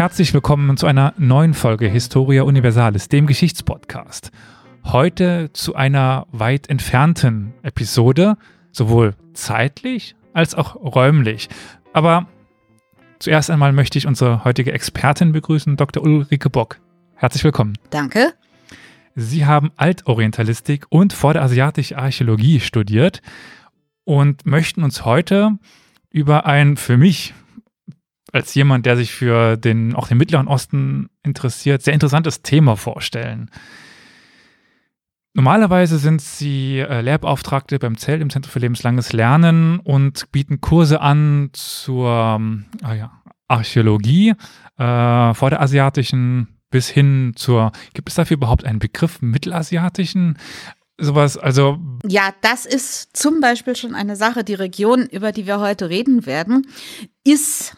Herzlich willkommen zu einer neuen Folge Historia Universalis, dem Geschichtspodcast. Heute zu einer weit entfernten Episode, sowohl zeitlich als auch räumlich. Aber zuerst einmal möchte ich unsere heutige Expertin begrüßen, Dr. Ulrike Bock. Herzlich willkommen. Danke. Sie haben Altorientalistik und vorderasiatische Archäologie studiert und möchten uns heute über ein für mich als jemand, der sich für den, auch den Mittleren Osten interessiert, sehr interessantes Thema vorstellen. Normalerweise sind Sie äh, Lehrbeauftragte beim ZEL, im Zentrum für lebenslanges Lernen und bieten Kurse an zur ah ja, Archäologie äh, vor der asiatischen bis hin zur, gibt es dafür überhaupt einen Begriff mittelasiatischen? Sowas, also. Ja, das ist zum Beispiel schon eine Sache. Die Region, über die wir heute reden werden, ist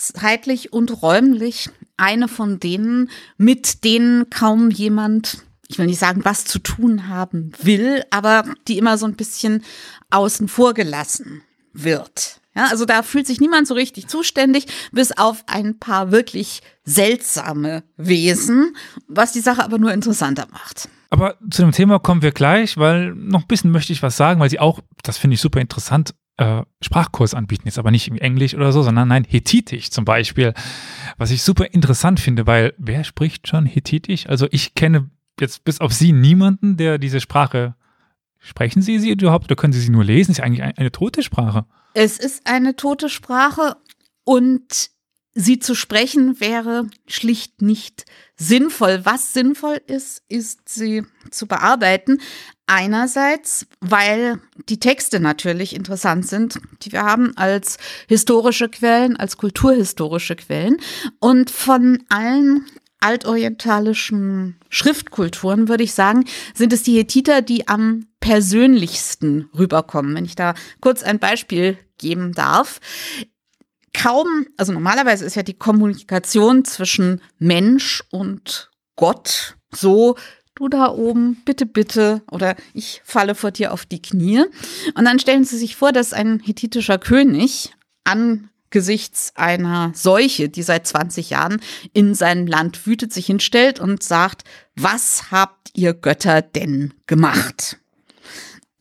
zeitlich und räumlich eine von denen, mit denen kaum jemand, ich will nicht sagen, was zu tun haben will, aber die immer so ein bisschen außen vor gelassen wird. Ja, also da fühlt sich niemand so richtig zuständig, bis auf ein paar wirklich seltsame Wesen, was die Sache aber nur interessanter macht. Aber zu dem Thema kommen wir gleich, weil noch ein bisschen möchte ich was sagen, weil sie auch, das finde ich super interessant, äh, Sprachkurs anbieten. Jetzt aber nicht im Englisch oder so, sondern nein, Hethitisch zum Beispiel. Was ich super interessant finde, weil wer spricht schon Hethitisch? Also ich kenne jetzt bis auf Sie niemanden, der diese Sprache Sprechen Sie sie überhaupt oder können Sie sie nur lesen? Ist eigentlich eine tote Sprache. Es ist eine tote Sprache und sie zu sprechen wäre schlicht nicht sinnvoll. Was sinnvoll ist, ist sie zu bearbeiten. Einerseits, weil die Texte natürlich interessant sind, die wir haben als historische Quellen, als kulturhistorische Quellen. Und von allen altorientalischen Schriftkulturen, würde ich sagen, sind es die Hethiter, die am persönlichsten rüberkommen. Wenn ich da kurz ein Beispiel geben darf. Kaum, also normalerweise ist ja die Kommunikation zwischen Mensch und Gott so du da oben, bitte, bitte, oder ich falle vor dir auf die Knie. Und dann stellen Sie sich vor, dass ein hethitischer König angesichts einer Seuche, die seit 20 Jahren in seinem Land wütet, sich hinstellt und sagt, was habt ihr Götter denn gemacht?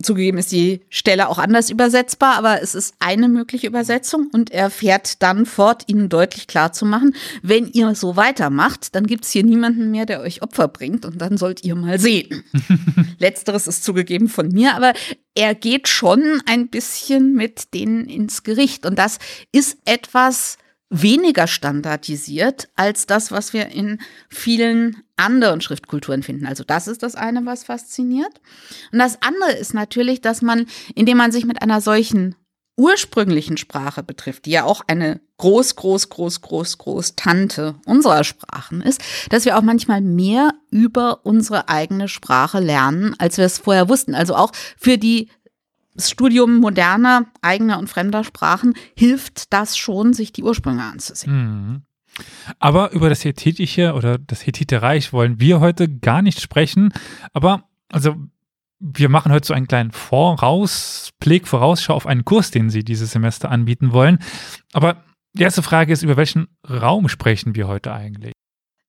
Zugegeben ist die Stelle auch anders übersetzbar, aber es ist eine mögliche Übersetzung und er fährt dann fort, ihnen deutlich klar zu machen, wenn ihr so weitermacht, dann gibt es hier niemanden mehr, der euch Opfer bringt und dann sollt ihr mal sehen. Letzteres ist zugegeben von mir, aber er geht schon ein bisschen mit denen ins Gericht und das ist etwas, weniger standardisiert als das, was wir in vielen anderen Schriftkulturen finden. Also das ist das eine, was fasziniert. Und das andere ist natürlich, dass man, indem man sich mit einer solchen ursprünglichen Sprache betrifft, die ja auch eine groß, groß, groß, groß, groß Tante unserer Sprachen ist, dass wir auch manchmal mehr über unsere eigene Sprache lernen, als wir es vorher wussten. Also auch für die das Studium moderner, eigener und fremder Sprachen hilft das schon, sich die Ursprünge anzusehen. Mhm. Aber über das Hethitische oder das Hethiterreich wollen wir heute gar nicht sprechen. Aber also wir machen heute so einen kleinen Vorausblick, Vorausschau auf einen Kurs, den Sie dieses Semester anbieten wollen. Aber die erste Frage ist, über welchen Raum sprechen wir heute eigentlich?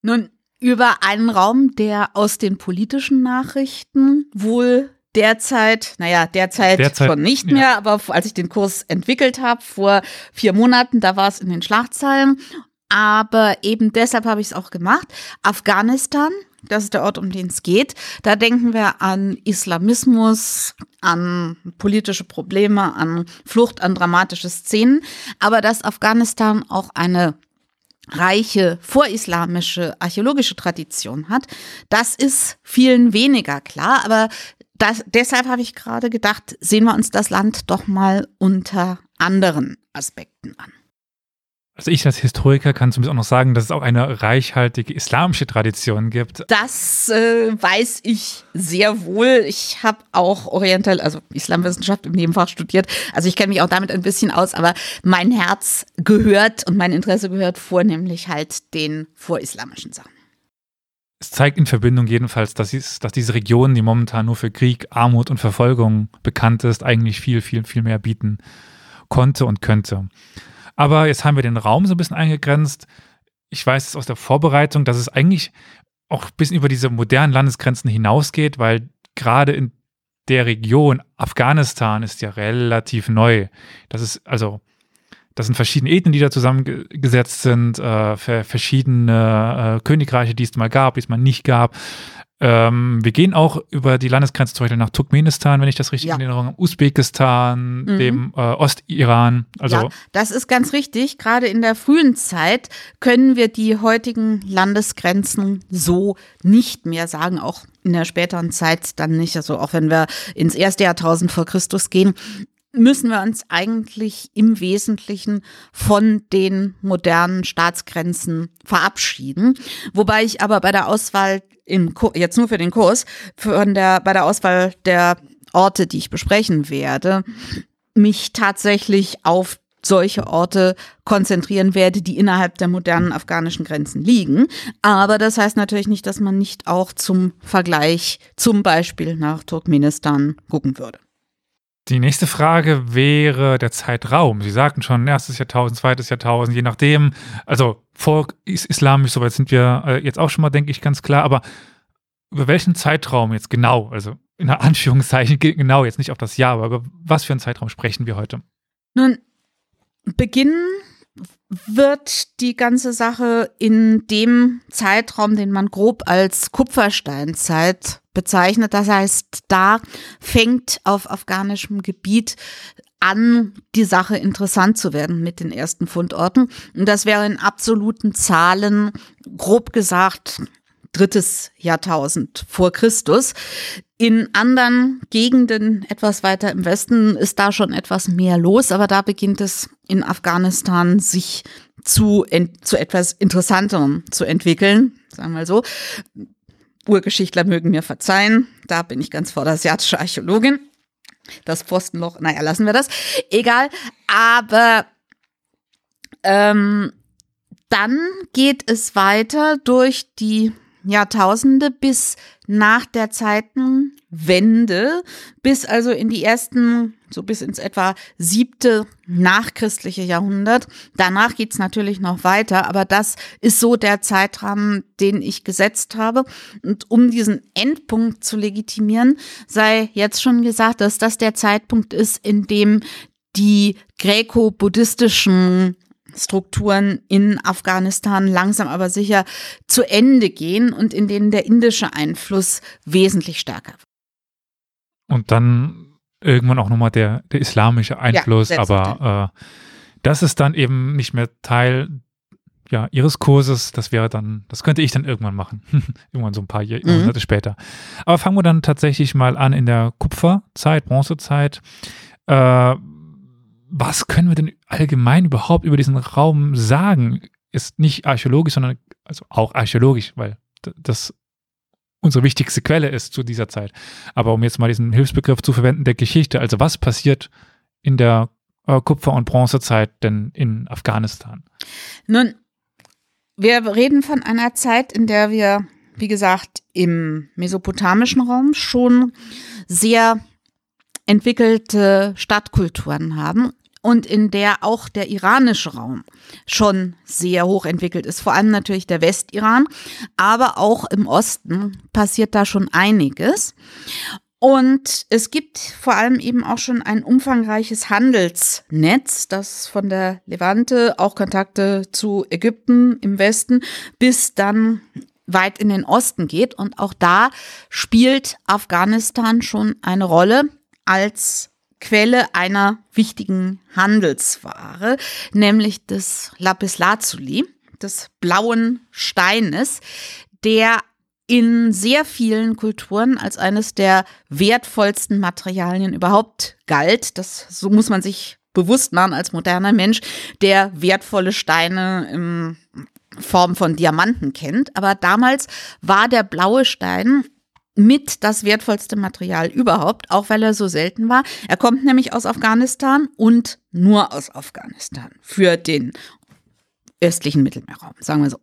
Nun, über einen Raum, der aus den politischen Nachrichten wohl derzeit, naja, derzeit, derzeit schon nicht mehr, ja. aber als ich den Kurs entwickelt habe, vor vier Monaten, da war es in den Schlagzeilen. Aber eben deshalb habe ich es auch gemacht. Afghanistan, das ist der Ort, um den es geht. Da denken wir an Islamismus, an politische Probleme, an Flucht, an dramatische Szenen. Aber dass Afghanistan auch eine reiche vorislamische archäologische Tradition hat, das ist vielen weniger klar. Aber das, deshalb habe ich gerade gedacht, sehen wir uns das Land doch mal unter anderen Aspekten an. Also ich als Historiker kann zumindest auch noch sagen, dass es auch eine reichhaltige islamische Tradition gibt. Das äh, weiß ich sehr wohl. Ich habe auch Oriental, also Islamwissenschaft im Nebenfach studiert. Also ich kenne mich auch damit ein bisschen aus, aber mein Herz gehört und mein Interesse gehört vornehmlich halt den vorislamischen Sachen es zeigt in Verbindung jedenfalls, dass, es, dass diese Region, die momentan nur für Krieg, Armut und Verfolgung bekannt ist, eigentlich viel, viel, viel mehr bieten konnte und könnte. Aber jetzt haben wir den Raum so ein bisschen eingegrenzt. ich weiß es aus der Vorbereitung, dass es eigentlich auch ein bisschen über diese modernen Landesgrenzen hinausgeht, weil gerade in der Region Afghanistan ist ja relativ neu. Das ist also, das sind verschiedene Ethnien, die da zusammengesetzt sind, äh, verschiedene äh, Königreiche, die es mal gab, die es mal nicht gab. Ähm, wir gehen auch über die Landesgrenze zum Beispiel nach Turkmenistan, wenn ich das richtig ja. in Erinnerung habe, Usbekistan, mhm. dem äh, Ostiran. Also ja, das ist ganz richtig. Gerade in der frühen Zeit können wir die heutigen Landesgrenzen so nicht mehr sagen, auch in der späteren Zeit dann nicht. Also auch wenn wir ins erste Jahrtausend vor Christus gehen, müssen wir uns eigentlich im Wesentlichen von den modernen Staatsgrenzen verabschieden. Wobei ich aber bei der Auswahl im jetzt nur für den Kurs, von der, bei der Auswahl der Orte, die ich besprechen werde, mich tatsächlich auf solche Orte konzentrieren werde, die innerhalb der modernen afghanischen Grenzen liegen. Aber das heißt natürlich nicht, dass man nicht auch zum Vergleich zum Beispiel nach Turkmenistan gucken würde. Die nächste Frage wäre der Zeitraum. Sie sagten schon, erstes Jahrtausend, zweites Jahrtausend, je nachdem. Also vor islamisch, soweit sind wir äh, jetzt auch schon mal, denke ich, ganz klar. Aber über welchen Zeitraum jetzt genau, also in Anführungszeichen genau, jetzt nicht auf das Jahr, aber über was für einen Zeitraum sprechen wir heute? Nun, beginnen wird die ganze Sache in dem Zeitraum, den man grob als Kupfersteinzeit bezeichnet. Das heißt, da fängt auf afghanischem Gebiet an, die Sache interessant zu werden mit den ersten Fundorten. Und das wäre in absoluten Zahlen, grob gesagt, drittes Jahrtausend vor Christus. In anderen Gegenden etwas weiter im Westen ist da schon etwas mehr los, aber da beginnt es in Afghanistan sich zu, zu etwas Interessanterem zu entwickeln, sagen wir mal so. Urgeschichtler mögen mir verzeihen, da bin ich ganz vor der asiatische Archäologin. Das Pfostenloch, naja, lassen wir das. Egal, aber ähm, dann geht es weiter durch die Jahrtausende bis nach der Zeitenwende, bis also in die ersten, so bis ins etwa siebte nachchristliche Jahrhundert. Danach geht's natürlich noch weiter, aber das ist so der Zeitrahmen, den ich gesetzt habe. Und um diesen Endpunkt zu legitimieren, sei jetzt schon gesagt, dass das der Zeitpunkt ist, in dem die gräko-buddhistischen Strukturen in Afghanistan langsam aber sicher zu Ende gehen und in denen der indische Einfluss wesentlich stärker wird. Und dann irgendwann auch nochmal der, der islamische Einfluss, ja, aber äh, das ist dann eben nicht mehr Teil ja, ihres Kurses. Das wäre dann, das könnte ich dann irgendwann machen. irgendwann so ein paar mhm. Monate später. Aber fangen wir dann tatsächlich mal an in der Kupferzeit, Bronzezeit. Äh, was können wir denn allgemein überhaupt über diesen Raum sagen? Ist nicht archäologisch, sondern also auch archäologisch, weil das unsere wichtigste Quelle ist zu dieser Zeit. Aber um jetzt mal diesen Hilfsbegriff zu verwenden, der Geschichte, also was passiert in der äh, Kupfer- und Bronzezeit denn in Afghanistan? Nun, wir reden von einer Zeit, in der wir, wie gesagt, im mesopotamischen Raum schon sehr entwickelte Stadtkulturen haben und in der auch der iranische Raum schon sehr hoch entwickelt ist, vor allem natürlich der Westiran, aber auch im Osten passiert da schon einiges. Und es gibt vor allem eben auch schon ein umfangreiches Handelsnetz, das von der Levante auch Kontakte zu Ägypten im Westen bis dann weit in den Osten geht. Und auch da spielt Afghanistan schon eine Rolle als Quelle einer wichtigen Handelsware, nämlich des Lapislazuli, des blauen Steines, der in sehr vielen Kulturen als eines der wertvollsten Materialien überhaupt galt. Das so muss man sich bewusst machen als moderner Mensch, der wertvolle Steine in Form von Diamanten kennt. Aber damals war der blaue Stein mit das wertvollste Material überhaupt, auch weil er so selten war. Er kommt nämlich aus Afghanistan und nur aus Afghanistan für den östlichen Mittelmeerraum, sagen wir so.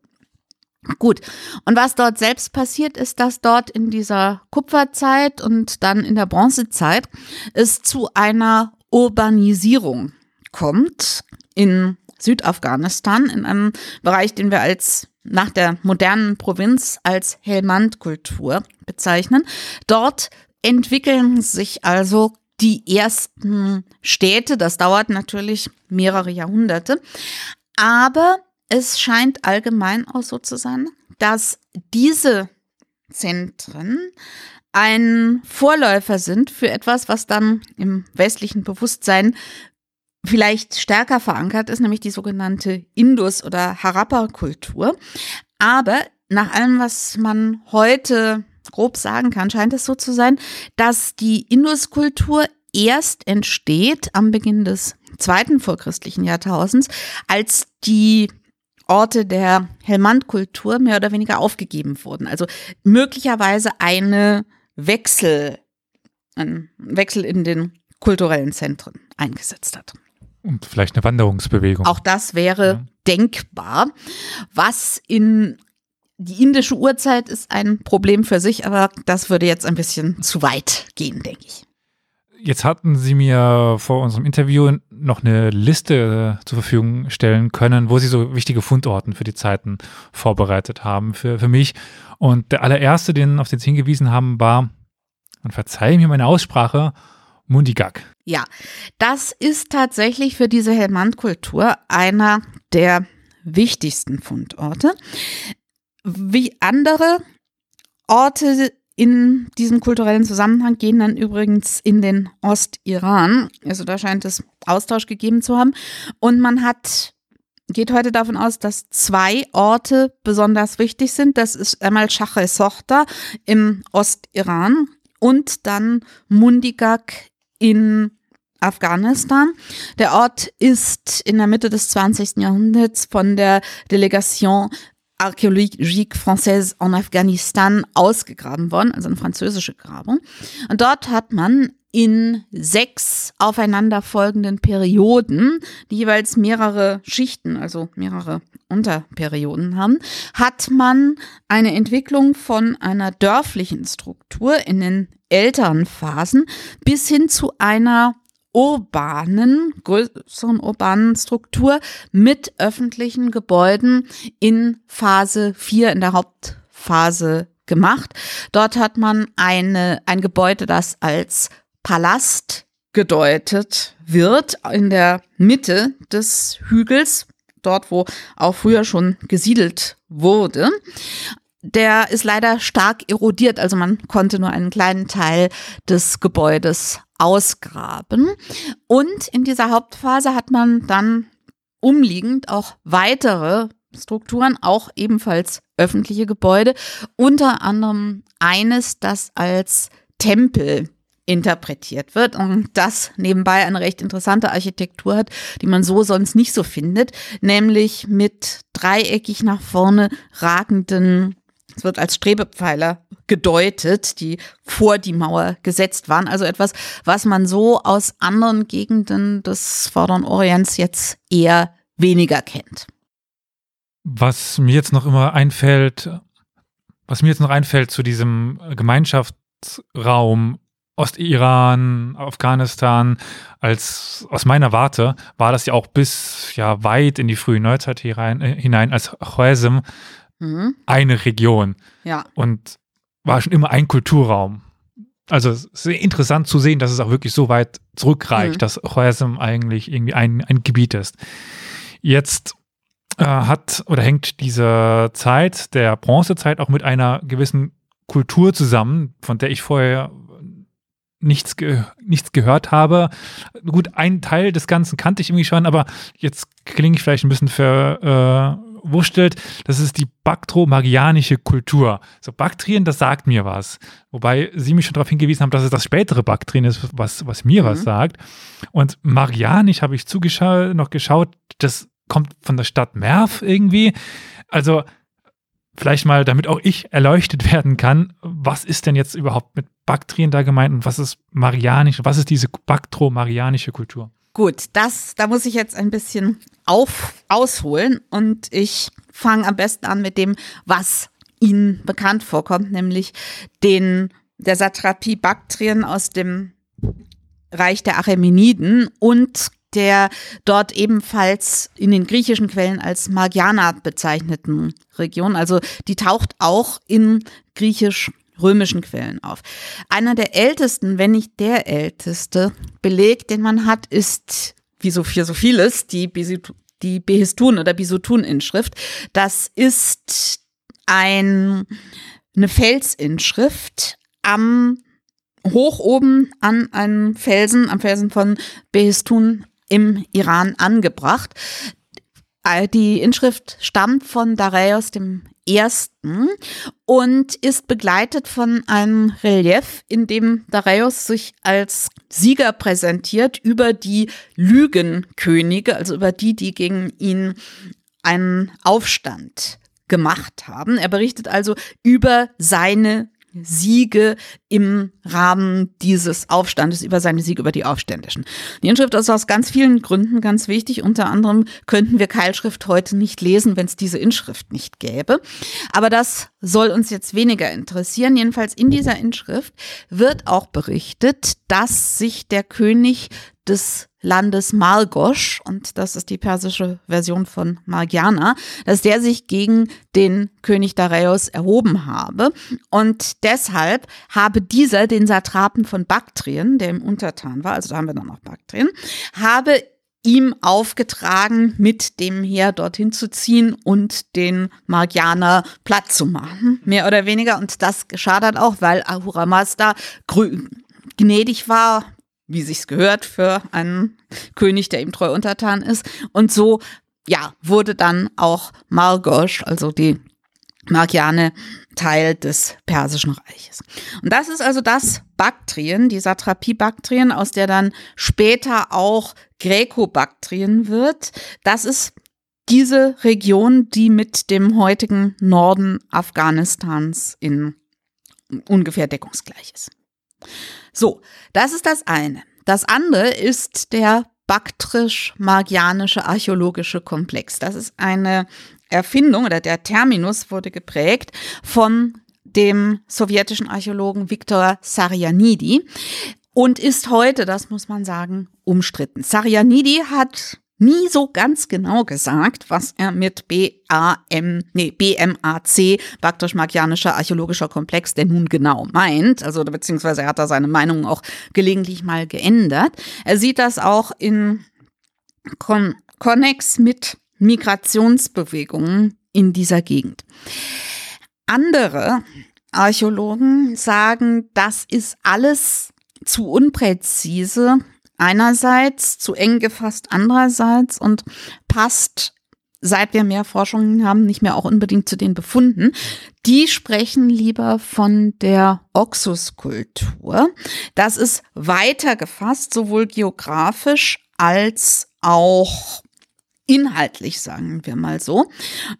Gut. Und was dort selbst passiert, ist, dass dort in dieser Kupferzeit und dann in der Bronzezeit es zu einer Urbanisierung kommt in Südafghanistan, in einem Bereich, den wir als nach der modernen Provinz als Helmand-Kultur bezeichnen. Dort entwickeln sich also die ersten Städte. Das dauert natürlich mehrere Jahrhunderte. Aber es scheint allgemein auch so zu sein, dass diese Zentren ein Vorläufer sind für etwas, was dann im westlichen Bewusstsein vielleicht stärker verankert ist, nämlich die sogenannte Indus- oder Harappa-Kultur. Aber nach allem, was man heute grob sagen kann, scheint es so zu sein, dass die Indus-Kultur erst entsteht am Beginn des zweiten vorchristlichen Jahrtausends, als die Orte der Helmand-Kultur mehr oder weniger aufgegeben wurden. Also möglicherweise eine Wechsel, ein Wechsel in den kulturellen Zentren eingesetzt hat. Und vielleicht eine Wanderungsbewegung. Auch das wäre ja. denkbar. Was in die indische Uhrzeit ist ein Problem für sich, aber das würde jetzt ein bisschen zu weit gehen, denke ich. Jetzt hatten Sie mir vor unserem Interview noch eine Liste zur Verfügung stellen können, wo Sie so wichtige Fundorten für die Zeiten vorbereitet haben für, für mich. Und der allererste, den, auf den Sie hingewiesen haben, war, und verzeihe mir meine Aussprache, Mundigak. Ja, das ist tatsächlich für diese Helmand-Kultur einer der wichtigsten Fundorte. Wie andere Orte in diesem kulturellen Zusammenhang gehen dann übrigens in den Ostiran. Also da scheint es Austausch gegeben zu haben. Und man hat geht heute davon aus, dass zwei Orte besonders wichtig sind. Das ist einmal Shah Sochta im Ostiran und dann Mundigak in Afghanistan. Der Ort ist in der Mitte des 20. Jahrhunderts von der Delegation Archäologique Française en Afghanistan ausgegraben worden, also eine französische Grabung. Und dort hat man in sechs aufeinanderfolgenden Perioden, die jeweils mehrere Schichten, also mehrere Unterperioden haben, hat man eine Entwicklung von einer dörflichen Struktur in den älteren Phasen bis hin zu einer urbanen, größeren urbanen Struktur mit öffentlichen Gebäuden in Phase 4 in der Hauptphase gemacht. Dort hat man eine, ein Gebäude, das als Palast gedeutet wird, in der Mitte des Hügels, dort wo auch früher schon gesiedelt wurde der ist leider stark erodiert, also man konnte nur einen kleinen Teil des Gebäudes ausgraben. Und in dieser Hauptphase hat man dann umliegend auch weitere Strukturen, auch ebenfalls öffentliche Gebäude, unter anderem eines, das als Tempel interpretiert wird und das nebenbei eine recht interessante Architektur hat, die man so sonst nicht so findet, nämlich mit dreieckig nach vorne ragenden es wird als Strebepfeiler gedeutet, die vor die Mauer gesetzt waren. Also etwas, was man so aus anderen Gegenden des Vorderen Orients jetzt eher weniger kennt. Was mir jetzt noch immer einfällt, was mir jetzt noch einfällt zu diesem Gemeinschaftsraum Ostiran, Afghanistan, als aus meiner Warte war das ja auch bis ja weit in die frühe Neuzeit hinein, äh, hinein als Khwarizm mhm. eine Region. Ja. Und war schon immer ein Kulturraum. Also sehr interessant zu sehen, dass es auch wirklich so weit zurückreicht, mhm. dass Choesem eigentlich irgendwie ein, ein Gebiet ist. Jetzt äh, hat oder hängt diese Zeit der Bronzezeit auch mit einer gewissen Kultur zusammen, von der ich vorher nichts, ge nichts gehört habe. Gut, ein Teil des Ganzen kannte ich irgendwie schon, aber jetzt klinge ich vielleicht ein bisschen für, äh, wurschtelt, das ist die baktromarianische Kultur. So Baktrien, das sagt mir was. Wobei Sie mich schon darauf hingewiesen haben, dass es das spätere Baktrien ist, was, was mir mhm. was sagt. Und Marianisch habe ich zugeschaut, noch geschaut, das kommt von der Stadt Merv irgendwie. Also vielleicht mal, damit auch ich erleuchtet werden kann, was ist denn jetzt überhaupt mit Baktrien da gemeint und was ist Marianisch, was ist diese Baktro-Marianische Kultur? Gut, das, da muss ich jetzt ein bisschen auf, ausholen und ich fange am besten an mit dem, was Ihnen bekannt vorkommt, nämlich den, der Satrapie Baktrien aus dem Reich der Achämeniden und der dort ebenfalls in den griechischen Quellen als Margiana bezeichneten Region. Also die taucht auch in griechisch-römischen Quellen auf. Einer der ältesten, wenn nicht der älteste Beleg, den man hat, ist, wie so viel so vieles, die, die Behistun oder Bisutun-Inschrift. Das ist ein, eine Felsinschrift am hoch oben an einem Felsen, am Felsen von Behistun im Iran angebracht. Äh, die Inschrift stammt von Dareios dem Ersten und ist begleitet von einem Relief, in dem Dareios sich als Sieger präsentiert über die Lügenkönige, also über die, die gegen ihn einen Aufstand gemacht haben. Er berichtet also über seine Siege im Rahmen dieses Aufstandes, über seine Siege über die Aufständischen. Die Inschrift ist aus ganz vielen Gründen ganz wichtig. Unter anderem könnten wir Keilschrift heute nicht lesen, wenn es diese Inschrift nicht gäbe. Aber das soll uns jetzt weniger interessieren. Jedenfalls in dieser Inschrift wird auch berichtet, dass sich der König des Landes Malgosch, und das ist die persische Version von Margiana, dass der sich gegen den König Dareios erhoben habe. Und deshalb habe dieser den Satrapen von Baktrien, der im Untertan war, also da haben wir dann noch Baktrien, habe ihm aufgetragen, mit dem Heer dorthin zu ziehen und den Margianer platt zu machen, mehr oder weniger. Und das geschah dann auch, weil Ahura Mazda gnädig war, wie sich's gehört für einen König, der ihm treu untertan ist. Und so, ja, wurde dann auch Margosch, also die Markiane, Teil des Persischen Reiches. Und das ist also das Baktrien, die Satrapie Baktrien, aus der dann später auch Gräko-Baktrien wird. Das ist diese Region, die mit dem heutigen Norden Afghanistans in ungefähr deckungsgleich ist. So, das ist das eine. Das andere ist der baktrisch-magianische archäologische Komplex. Das ist eine Erfindung oder der Terminus wurde geprägt von dem sowjetischen Archäologen Viktor Sarianidi und ist heute, das muss man sagen, umstritten. Sarianidi hat nie so ganz genau gesagt, was er mit BAM, nee, BMAC, baktrisch-magianischer archäologischer Komplex, denn nun genau meint. Also, beziehungsweise er hat da seine Meinung auch gelegentlich mal geändert. Er sieht das auch in Kon Konnex mit Migrationsbewegungen in dieser Gegend. Andere Archäologen sagen, das ist alles zu unpräzise einerseits, zu eng gefasst andererseits und passt seit wir mehr Forschungen haben, nicht mehr auch unbedingt zu den Befunden. Die sprechen lieber von der Oxuskultur. Das ist weiter gefasst, sowohl geografisch als auch inhaltlich, sagen wir mal so.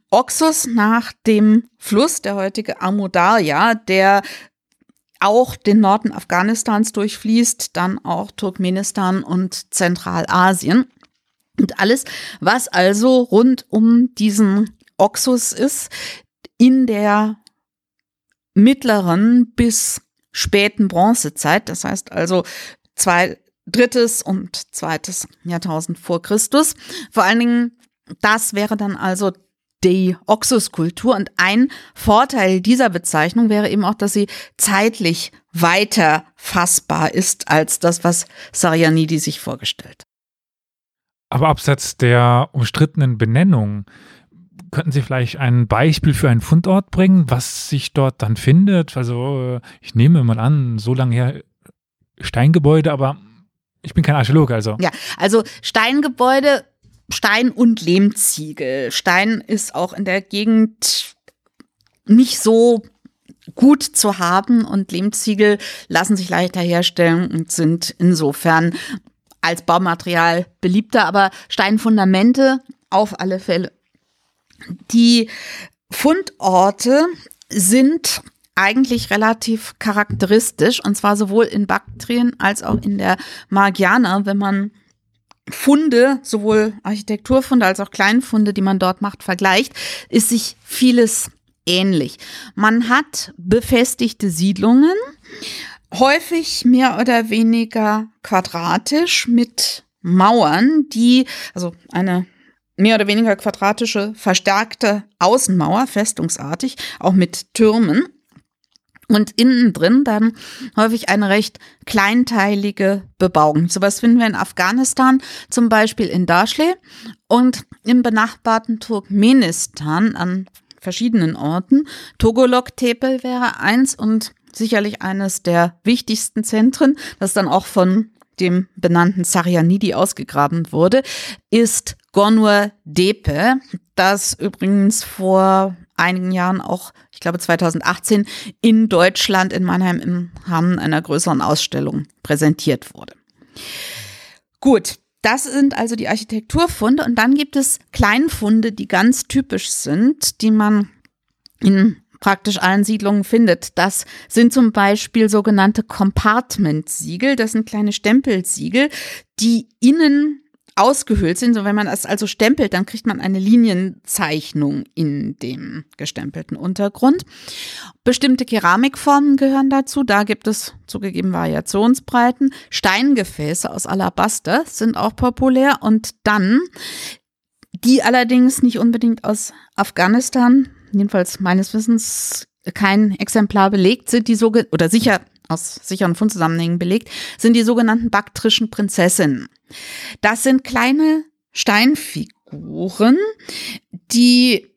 Oxus nach dem Fluss, der heutige Amudarja, der auch den Norden Afghanistans durchfließt, dann auch Turkmenistan und Zentralasien. Und alles, was also rund um diesen Oxus ist, in der mittleren bis späten Bronzezeit, das heißt also zwei, drittes und zweites Jahrtausend vor Christus. Vor allen Dingen, das wäre dann also die Oxuskultur. Und ein Vorteil dieser Bezeichnung wäre eben auch, dass sie zeitlich weiter fassbar ist als das, was Sarianidi sich vorgestellt. Aber abseits der umstrittenen Benennung, könnten Sie vielleicht ein Beispiel für einen Fundort bringen, was sich dort dann findet? Also ich nehme mal an, so lange her Steingebäude, aber ich bin kein Archäologe, also. Ja, also Steingebäude Stein und Lehmziegel. Stein ist auch in der Gegend nicht so gut zu haben und Lehmziegel lassen sich leichter herstellen und sind insofern als Baumaterial beliebter, aber Steinfundamente auf alle Fälle. Die Fundorte sind eigentlich relativ charakteristisch und zwar sowohl in Baktrien als auch in der Margiana, wenn man Funde, sowohl Architekturfunde als auch Kleinfunde, die man dort macht, vergleicht, ist sich vieles ähnlich. Man hat befestigte Siedlungen, häufig mehr oder weniger quadratisch mit Mauern, die, also eine mehr oder weniger quadratische, verstärkte Außenmauer, festungsartig, auch mit Türmen. Und innen drin dann häufig eine recht kleinteilige Bebauung. Sowas finden wir in Afghanistan, zum Beispiel in Dashle und im benachbarten Turkmenistan an verschiedenen Orten. Togolok-Tepel wäre eins und sicherlich eines der wichtigsten Zentren, das dann auch von dem benannten Saryanidi ausgegraben wurde, ist Gonur Depe, das übrigens vor einigen Jahren auch, ich glaube 2018, in Deutschland, in Mannheim im Rahmen einer größeren Ausstellung präsentiert wurde. Gut, das sind also die Architekturfunde und dann gibt es Kleinfunde, die ganz typisch sind, die man in praktisch allen Siedlungen findet. Das sind zum Beispiel sogenannte Compartment-Siegel. Das sind kleine Stempelsiegel, die innen ausgehöhlt sind. So wenn man es also stempelt, dann kriegt man eine Linienzeichnung in dem gestempelten Untergrund. Bestimmte Keramikformen gehören dazu. Da gibt es zugegeben Variationsbreiten. Steingefäße aus Alabaster sind auch populär. Und dann, die allerdings nicht unbedingt aus Afghanistan, jedenfalls meines Wissens kein Exemplar belegt sind, die so oder sicher aus sicheren Fundzusammenhängen belegt, sind die sogenannten baktrischen Prinzessinnen. Das sind kleine Steinfiguren, die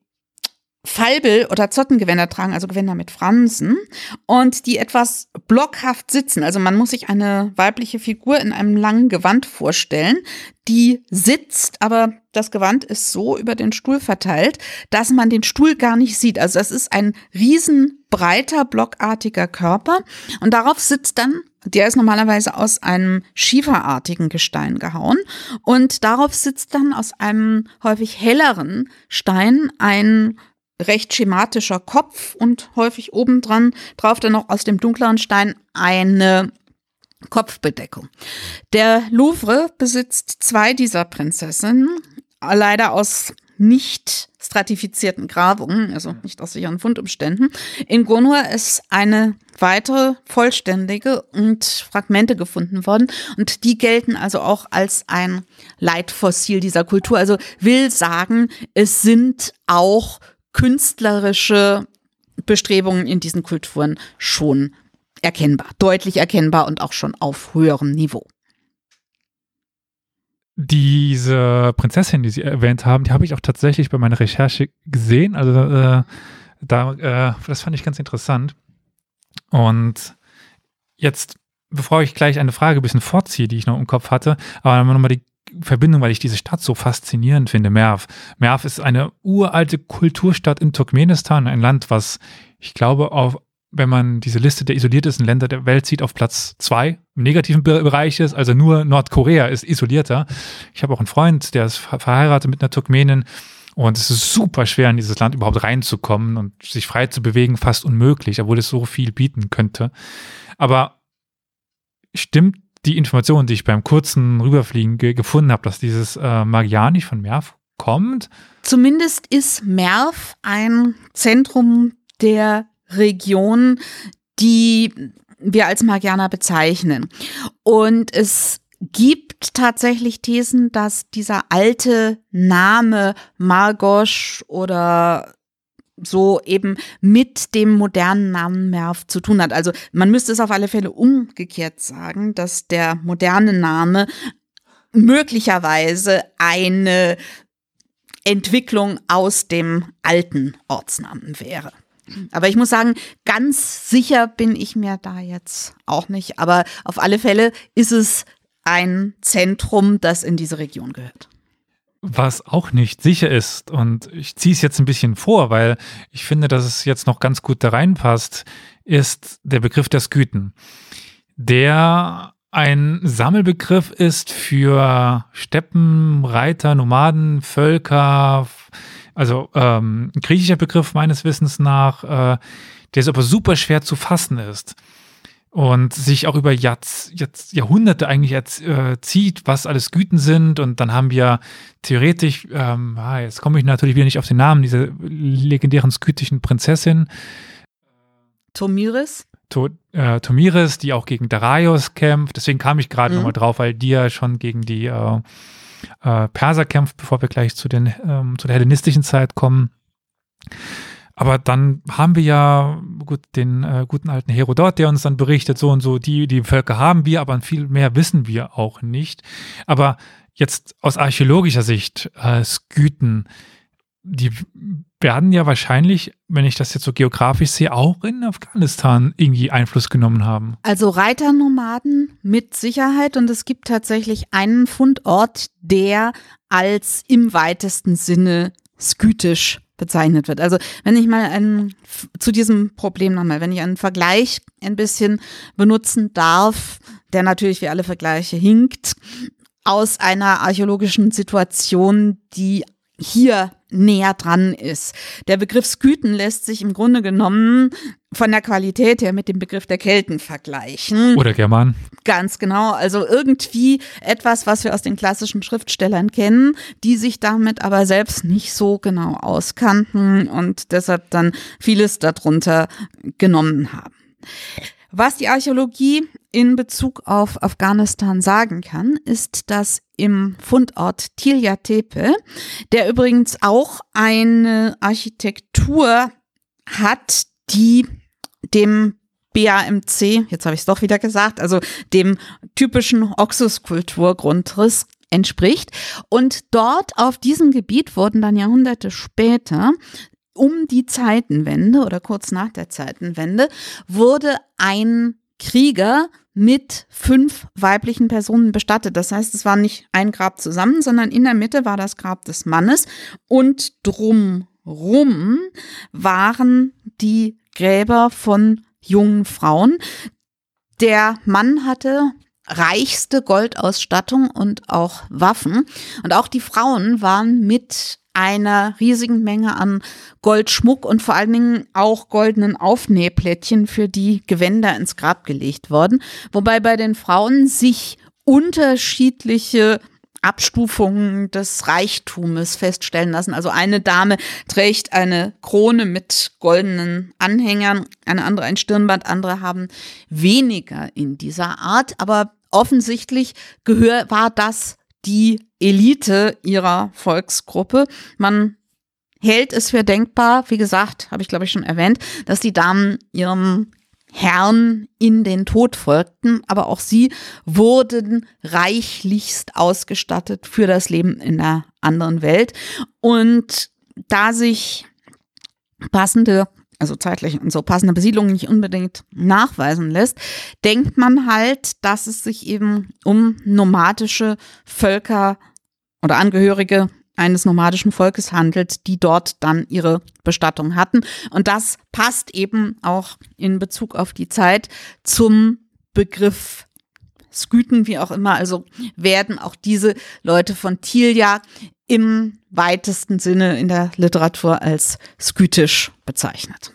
Falbel- oder Zottengewänder tragen, also Gewänder mit Fransen, und die etwas blockhaft sitzen. Also man muss sich eine weibliche Figur in einem langen Gewand vorstellen, die sitzt, aber das Gewand ist so über den Stuhl verteilt, dass man den Stuhl gar nicht sieht. Also das ist ein riesenbreiter, blockartiger Körper und darauf sitzt dann der ist normalerweise aus einem schieferartigen Gestein gehauen und darauf sitzt dann aus einem häufig helleren Stein ein recht schematischer Kopf und häufig obendran drauf dann noch aus dem dunkleren Stein eine Kopfbedeckung. Der Louvre besitzt zwei dieser Prinzessinnen, leider aus nicht stratifizierten Grabungen, also nicht aus sicheren Fundumständen. In Gonur ist eine weitere vollständige und Fragmente gefunden worden und die gelten also auch als ein Leitfossil dieser Kultur. Also will sagen, es sind auch künstlerische Bestrebungen in diesen Kulturen schon erkennbar, deutlich erkennbar und auch schon auf höherem Niveau. Diese Prinzessin, die Sie erwähnt haben, die habe ich auch tatsächlich bei meiner Recherche gesehen. Also äh, da, äh, das fand ich ganz interessant. Und jetzt, bevor ich gleich eine Frage ein bisschen vorziehe, die ich noch im Kopf hatte, aber nochmal die Verbindung, weil ich diese Stadt so faszinierend finde, Merv. Merv ist eine uralte Kulturstadt in Turkmenistan, ein Land, was ich glaube, auf, wenn man diese Liste der isoliertesten Länder der Welt sieht, auf Platz zwei im negativen Bereich ist. Also nur Nordkorea ist isolierter. Ich habe auch einen Freund, der ist verheiratet mit einer Turkmenin. Und es ist super schwer, in dieses Land überhaupt reinzukommen und sich frei zu bewegen, fast unmöglich, obwohl es so viel bieten könnte. Aber stimmt die Information, die ich beim kurzen Rüberfliegen ge gefunden habe, dass dieses äh, Magiani von Merv kommt. Zumindest ist Merv ein Zentrum der Region, die wir als Magianer bezeichnen. Und es gibt tatsächlich Thesen, dass dieser alte Name Margosch oder so eben mit dem modernen Namen Merv zu tun hat. Also man müsste es auf alle Fälle umgekehrt sagen, dass der moderne Name möglicherweise eine Entwicklung aus dem alten Ortsnamen wäre. Aber ich muss sagen, ganz sicher bin ich mir da jetzt auch nicht. Aber auf alle Fälle ist es ein Zentrum, das in diese Region gehört. Was auch nicht sicher ist, und ich ziehe es jetzt ein bisschen vor, weil ich finde, dass es jetzt noch ganz gut da reinpasst, ist der Begriff der Sküten, der ein Sammelbegriff ist für Steppen, Reiter, Nomaden, Völker, also ähm, griechischer Begriff meines Wissens nach, äh, der aber super schwer zu fassen ist und sich auch über Jahrz, Jahrz, Jahrhunderte eigentlich äh, zieht, was alles Güten sind. Und dann haben wir theoretisch, ähm, ah, jetzt komme ich natürlich wieder nicht auf den Namen, diese legendären skytischen Prinzessin. Tomiris? to äh, Tomiris, die auch gegen Darius kämpft. Deswegen kam ich gerade Mhm. nochmal drauf, weil die ja schon gegen die äh, äh, Perser kämpft, bevor wir gleich zu, den, ähm, zu der hellenistischen Zeit kommen. Aber dann haben wir ja gut den äh, guten alten Herodot, der uns dann berichtet, so und so, die, die Völker haben wir, aber viel mehr wissen wir auch nicht. Aber jetzt aus archäologischer Sicht, äh, Skythen, die werden ja wahrscheinlich, wenn ich das jetzt so geografisch sehe, auch in Afghanistan irgendwie Einfluss genommen haben. Also Reiternomaden mit Sicherheit und es gibt tatsächlich einen Fundort, der als im weitesten Sinne skytisch bezeichnet wird. Also wenn ich mal einen, zu diesem Problem nochmal, wenn ich einen Vergleich ein bisschen benutzen darf, der natürlich wie alle Vergleiche hinkt, aus einer archäologischen Situation, die hier näher dran ist. Der Begriff Skythen lässt sich im Grunde genommen von der Qualität her mit dem Begriff der Kelten vergleichen. Oder German. Ganz genau. Also irgendwie etwas, was wir aus den klassischen Schriftstellern kennen, die sich damit aber selbst nicht so genau auskannten und deshalb dann vieles darunter genommen haben. Was die Archäologie in Bezug auf Afghanistan sagen kann, ist, dass im Fundort Tilya Tepe, der übrigens auch eine Architektur hat, die dem BAMC, jetzt habe ich es doch wieder gesagt, also dem typischen Oxus-Kulturgrundriss entspricht. Und dort auf diesem Gebiet wurden dann Jahrhunderte später um die Zeitenwende oder kurz nach der Zeitenwende wurde ein Krieger mit fünf weiblichen Personen bestattet. Das heißt, es war nicht ein Grab zusammen, sondern in der Mitte war das Grab des Mannes und drumrum waren die Gräber von jungen Frauen. Der Mann hatte reichste Goldausstattung und auch Waffen. Und auch die Frauen waren mit einer riesigen Menge an Goldschmuck und vor allen Dingen auch goldenen Aufnähplättchen für die Gewänder ins Grab gelegt worden. Wobei bei den Frauen sich unterschiedliche Abstufungen des Reichtumes feststellen lassen. Also eine Dame trägt eine Krone mit goldenen Anhängern, eine andere ein Stirnband, andere haben weniger in dieser Art. Aber offensichtlich gehör, war das die Elite ihrer Volksgruppe. Man hält es für denkbar, wie gesagt, habe ich glaube ich schon erwähnt, dass die Damen ihrem Herrn in den Tod folgten, aber auch sie wurden reichlichst ausgestattet für das Leben in der anderen Welt. Und da sich passende, also zeitlich und so passende Besiedlung nicht unbedingt nachweisen lässt, denkt man halt, dass es sich eben um nomadische Völker oder Angehörige eines nomadischen Volkes handelt, die dort dann ihre Bestattung hatten. Und das passt eben auch in Bezug auf die Zeit zum Begriff Skythen, wie auch immer. Also werden auch diese Leute von Tilja im weitesten Sinne in der Literatur als skytisch bezeichnet.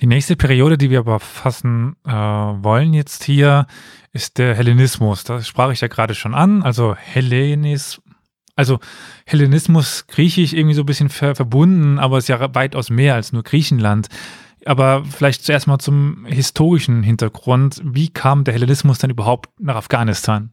Die nächste Periode, die wir aber fassen äh, wollen jetzt hier, ist der Hellenismus. Das sprach ich ja gerade schon an. Also Hellenis, also Hellenismus, griechisch irgendwie so ein bisschen ver verbunden, aber ist ja weitaus mehr als nur Griechenland. Aber vielleicht zuerst mal zum historischen Hintergrund. Wie kam der Hellenismus dann überhaupt nach Afghanistan?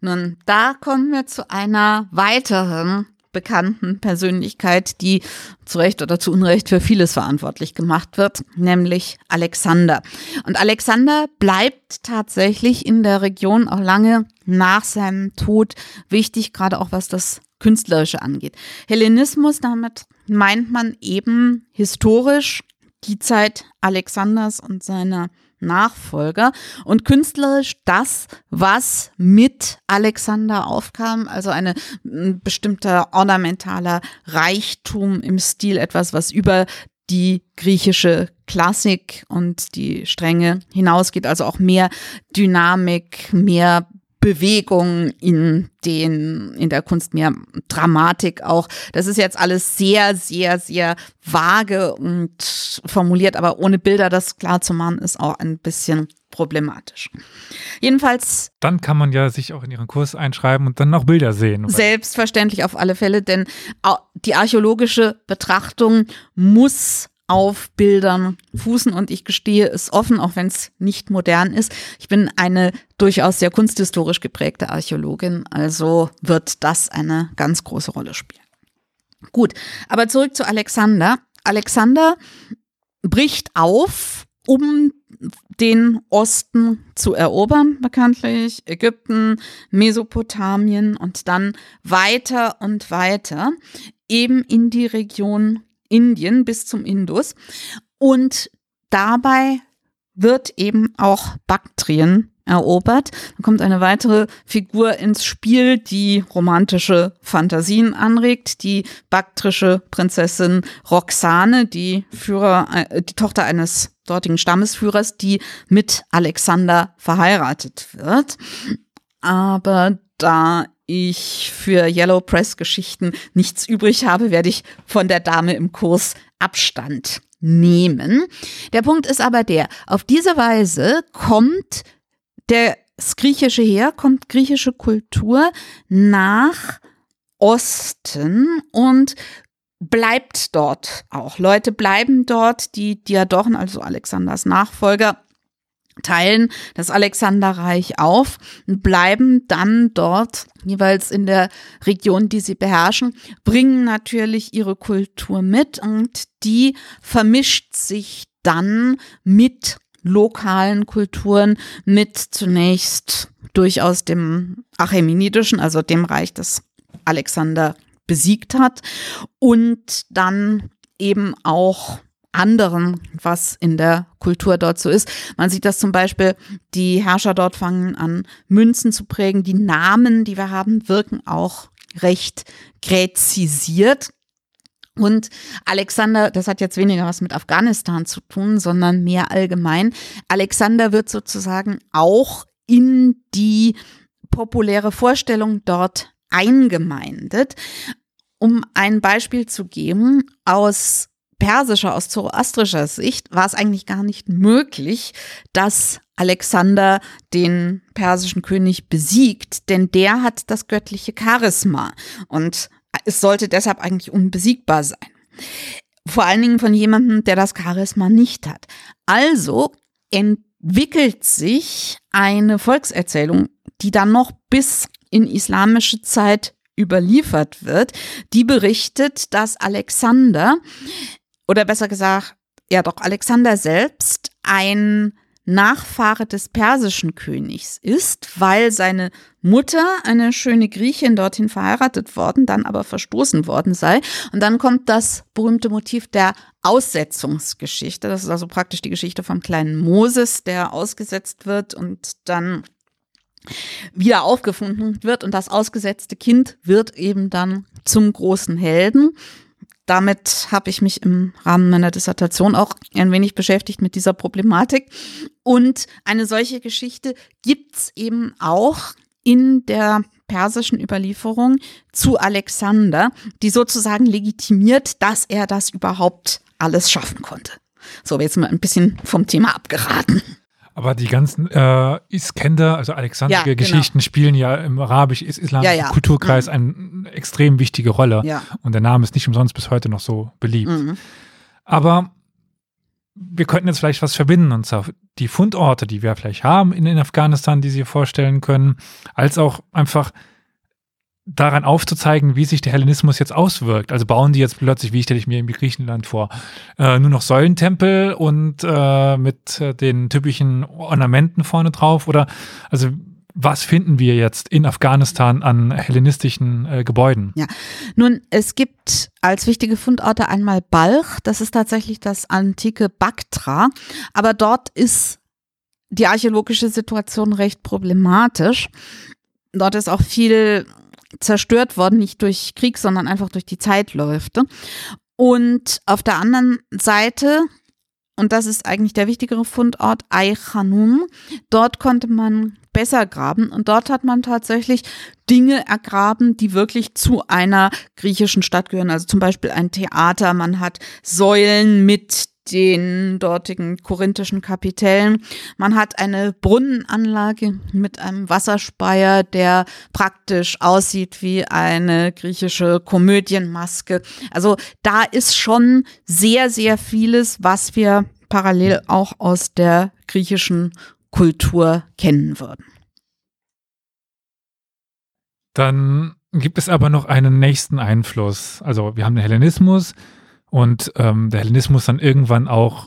Nun, da kommen wir zu einer weiteren bekannten Persönlichkeit, die zu Recht oder zu Unrecht für vieles verantwortlich gemacht wird, nämlich Alexander. Und Alexander bleibt tatsächlich in der Region auch lange nach seinem Tod wichtig, gerade auch was das Künstlerische angeht. Hellenismus, damit meint man eben historisch die Zeit Alexanders und seiner Nachfolger. Und künstlerisch das, was mit Alexander aufkam, also eine ein bestimmter ornamentaler Reichtum im Stil, etwas, was über die griechische Klassik und die Stränge hinausgeht, also auch mehr Dynamik, mehr Bewegung in den, in der Kunst, mehr Dramatik auch. Das ist jetzt alles sehr, sehr, sehr vage und formuliert, aber ohne Bilder das klar zu machen, ist auch ein bisschen problematisch. Jedenfalls. Dann kann man ja sich auch in ihren Kurs einschreiben und dann auch Bilder sehen. Selbstverständlich auf alle Fälle, denn die archäologische Betrachtung muss auf Bildern fußen und ich gestehe es offen, auch wenn es nicht modern ist. Ich bin eine durchaus sehr kunsthistorisch geprägte Archäologin, also wird das eine ganz große Rolle spielen. Gut, aber zurück zu Alexander. Alexander bricht auf, um den Osten zu erobern, bekanntlich Ägypten, Mesopotamien und dann weiter und weiter eben in die Region Indien bis zum Indus. Und dabei wird eben auch Baktrien erobert. Dann kommt eine weitere Figur ins Spiel, die romantische Fantasien anregt, die baktrische Prinzessin Roxane, die Führer, äh, die Tochter eines dortigen Stammesführers, die mit Alexander verheiratet wird. Aber da ich für Yellow Press Geschichten nichts übrig habe, werde ich von der Dame im Kurs Abstand nehmen. Der Punkt ist aber der, auf diese Weise kommt das griechische Heer, kommt griechische Kultur nach Osten und bleibt dort auch. Leute bleiben dort, die Diadochen, also Alexanders Nachfolger, teilen das Alexanderreich auf und bleiben dann dort jeweils in der Region, die sie beherrschen, bringen natürlich ihre Kultur mit und die vermischt sich dann mit lokalen Kulturen, mit zunächst durchaus dem Achämenidischen, also dem Reich, das Alexander besiegt hat und dann eben auch anderen, was in der Kultur dort so ist. Man sieht das zum Beispiel, die Herrscher dort fangen an, Münzen zu prägen. Die Namen, die wir haben, wirken auch recht gräzisiert. Und Alexander, das hat jetzt weniger was mit Afghanistan zu tun, sondern mehr allgemein. Alexander wird sozusagen auch in die populäre Vorstellung dort eingemeindet. Um ein Beispiel zu geben, aus persischer, aus zoroastrischer Sicht war es eigentlich gar nicht möglich, dass Alexander den persischen König besiegt, denn der hat das göttliche Charisma und es sollte deshalb eigentlich unbesiegbar sein. Vor allen Dingen von jemandem, der das Charisma nicht hat. Also entwickelt sich eine Volkserzählung, die dann noch bis in islamische Zeit überliefert wird, die berichtet, dass Alexander oder besser gesagt, ja doch, Alexander selbst ein Nachfahre des persischen Königs ist, weil seine Mutter, eine schöne Griechin, dorthin verheiratet worden, dann aber verstoßen worden sei. Und dann kommt das berühmte Motiv der Aussetzungsgeschichte. Das ist also praktisch die Geschichte vom kleinen Moses, der ausgesetzt wird und dann wieder aufgefunden wird. Und das ausgesetzte Kind wird eben dann zum großen Helden damit habe ich mich im Rahmen meiner Dissertation auch ein wenig beschäftigt mit dieser Problematik. Und eine solche Geschichte gibt's eben auch in der persischen Überlieferung zu Alexander, die sozusagen legitimiert, dass er das überhaupt alles schaffen konnte. So, jetzt mal ein bisschen vom Thema abgeraten. Aber die ganzen äh, Iskender, also alexandrische ja, genau. Geschichten, spielen ja im arabisch-islamischen ja, ja. Kulturkreis mhm. eine extrem wichtige Rolle. Ja. Und der Name ist nicht umsonst bis heute noch so beliebt. Mhm. Aber wir könnten jetzt vielleicht was verbinden, und zwar die Fundorte, die wir vielleicht haben in, in Afghanistan, die Sie vorstellen können, als auch einfach daran aufzuzeigen, wie sich der Hellenismus jetzt auswirkt. Also bauen die jetzt plötzlich, wie stelle ich mir in Griechenland vor, äh, nur noch Säulentempel und äh, mit äh, den typischen Ornamenten vorne drauf? Oder also was finden wir jetzt in Afghanistan an hellenistischen äh, Gebäuden? Ja, nun, es gibt als wichtige Fundorte einmal Balch, das ist tatsächlich das antike Baktra, aber dort ist die archäologische Situation recht problematisch. Dort ist auch viel zerstört worden, nicht durch Krieg, sondern einfach durch die Zeitläufe. Und auf der anderen Seite, und das ist eigentlich der wichtigere Fundort, Aichanum, dort konnte man besser graben und dort hat man tatsächlich Dinge ergraben, die wirklich zu einer griechischen Stadt gehören. Also zum Beispiel ein Theater, man hat Säulen mit den dortigen korinthischen Kapitellen. Man hat eine Brunnenanlage mit einem Wasserspeier, der praktisch aussieht wie eine griechische Komödienmaske. Also da ist schon sehr, sehr vieles, was wir parallel auch aus der griechischen Kultur kennen würden. Dann gibt es aber noch einen nächsten Einfluss. Also wir haben den Hellenismus und ähm, der Hellenismus dann irgendwann auch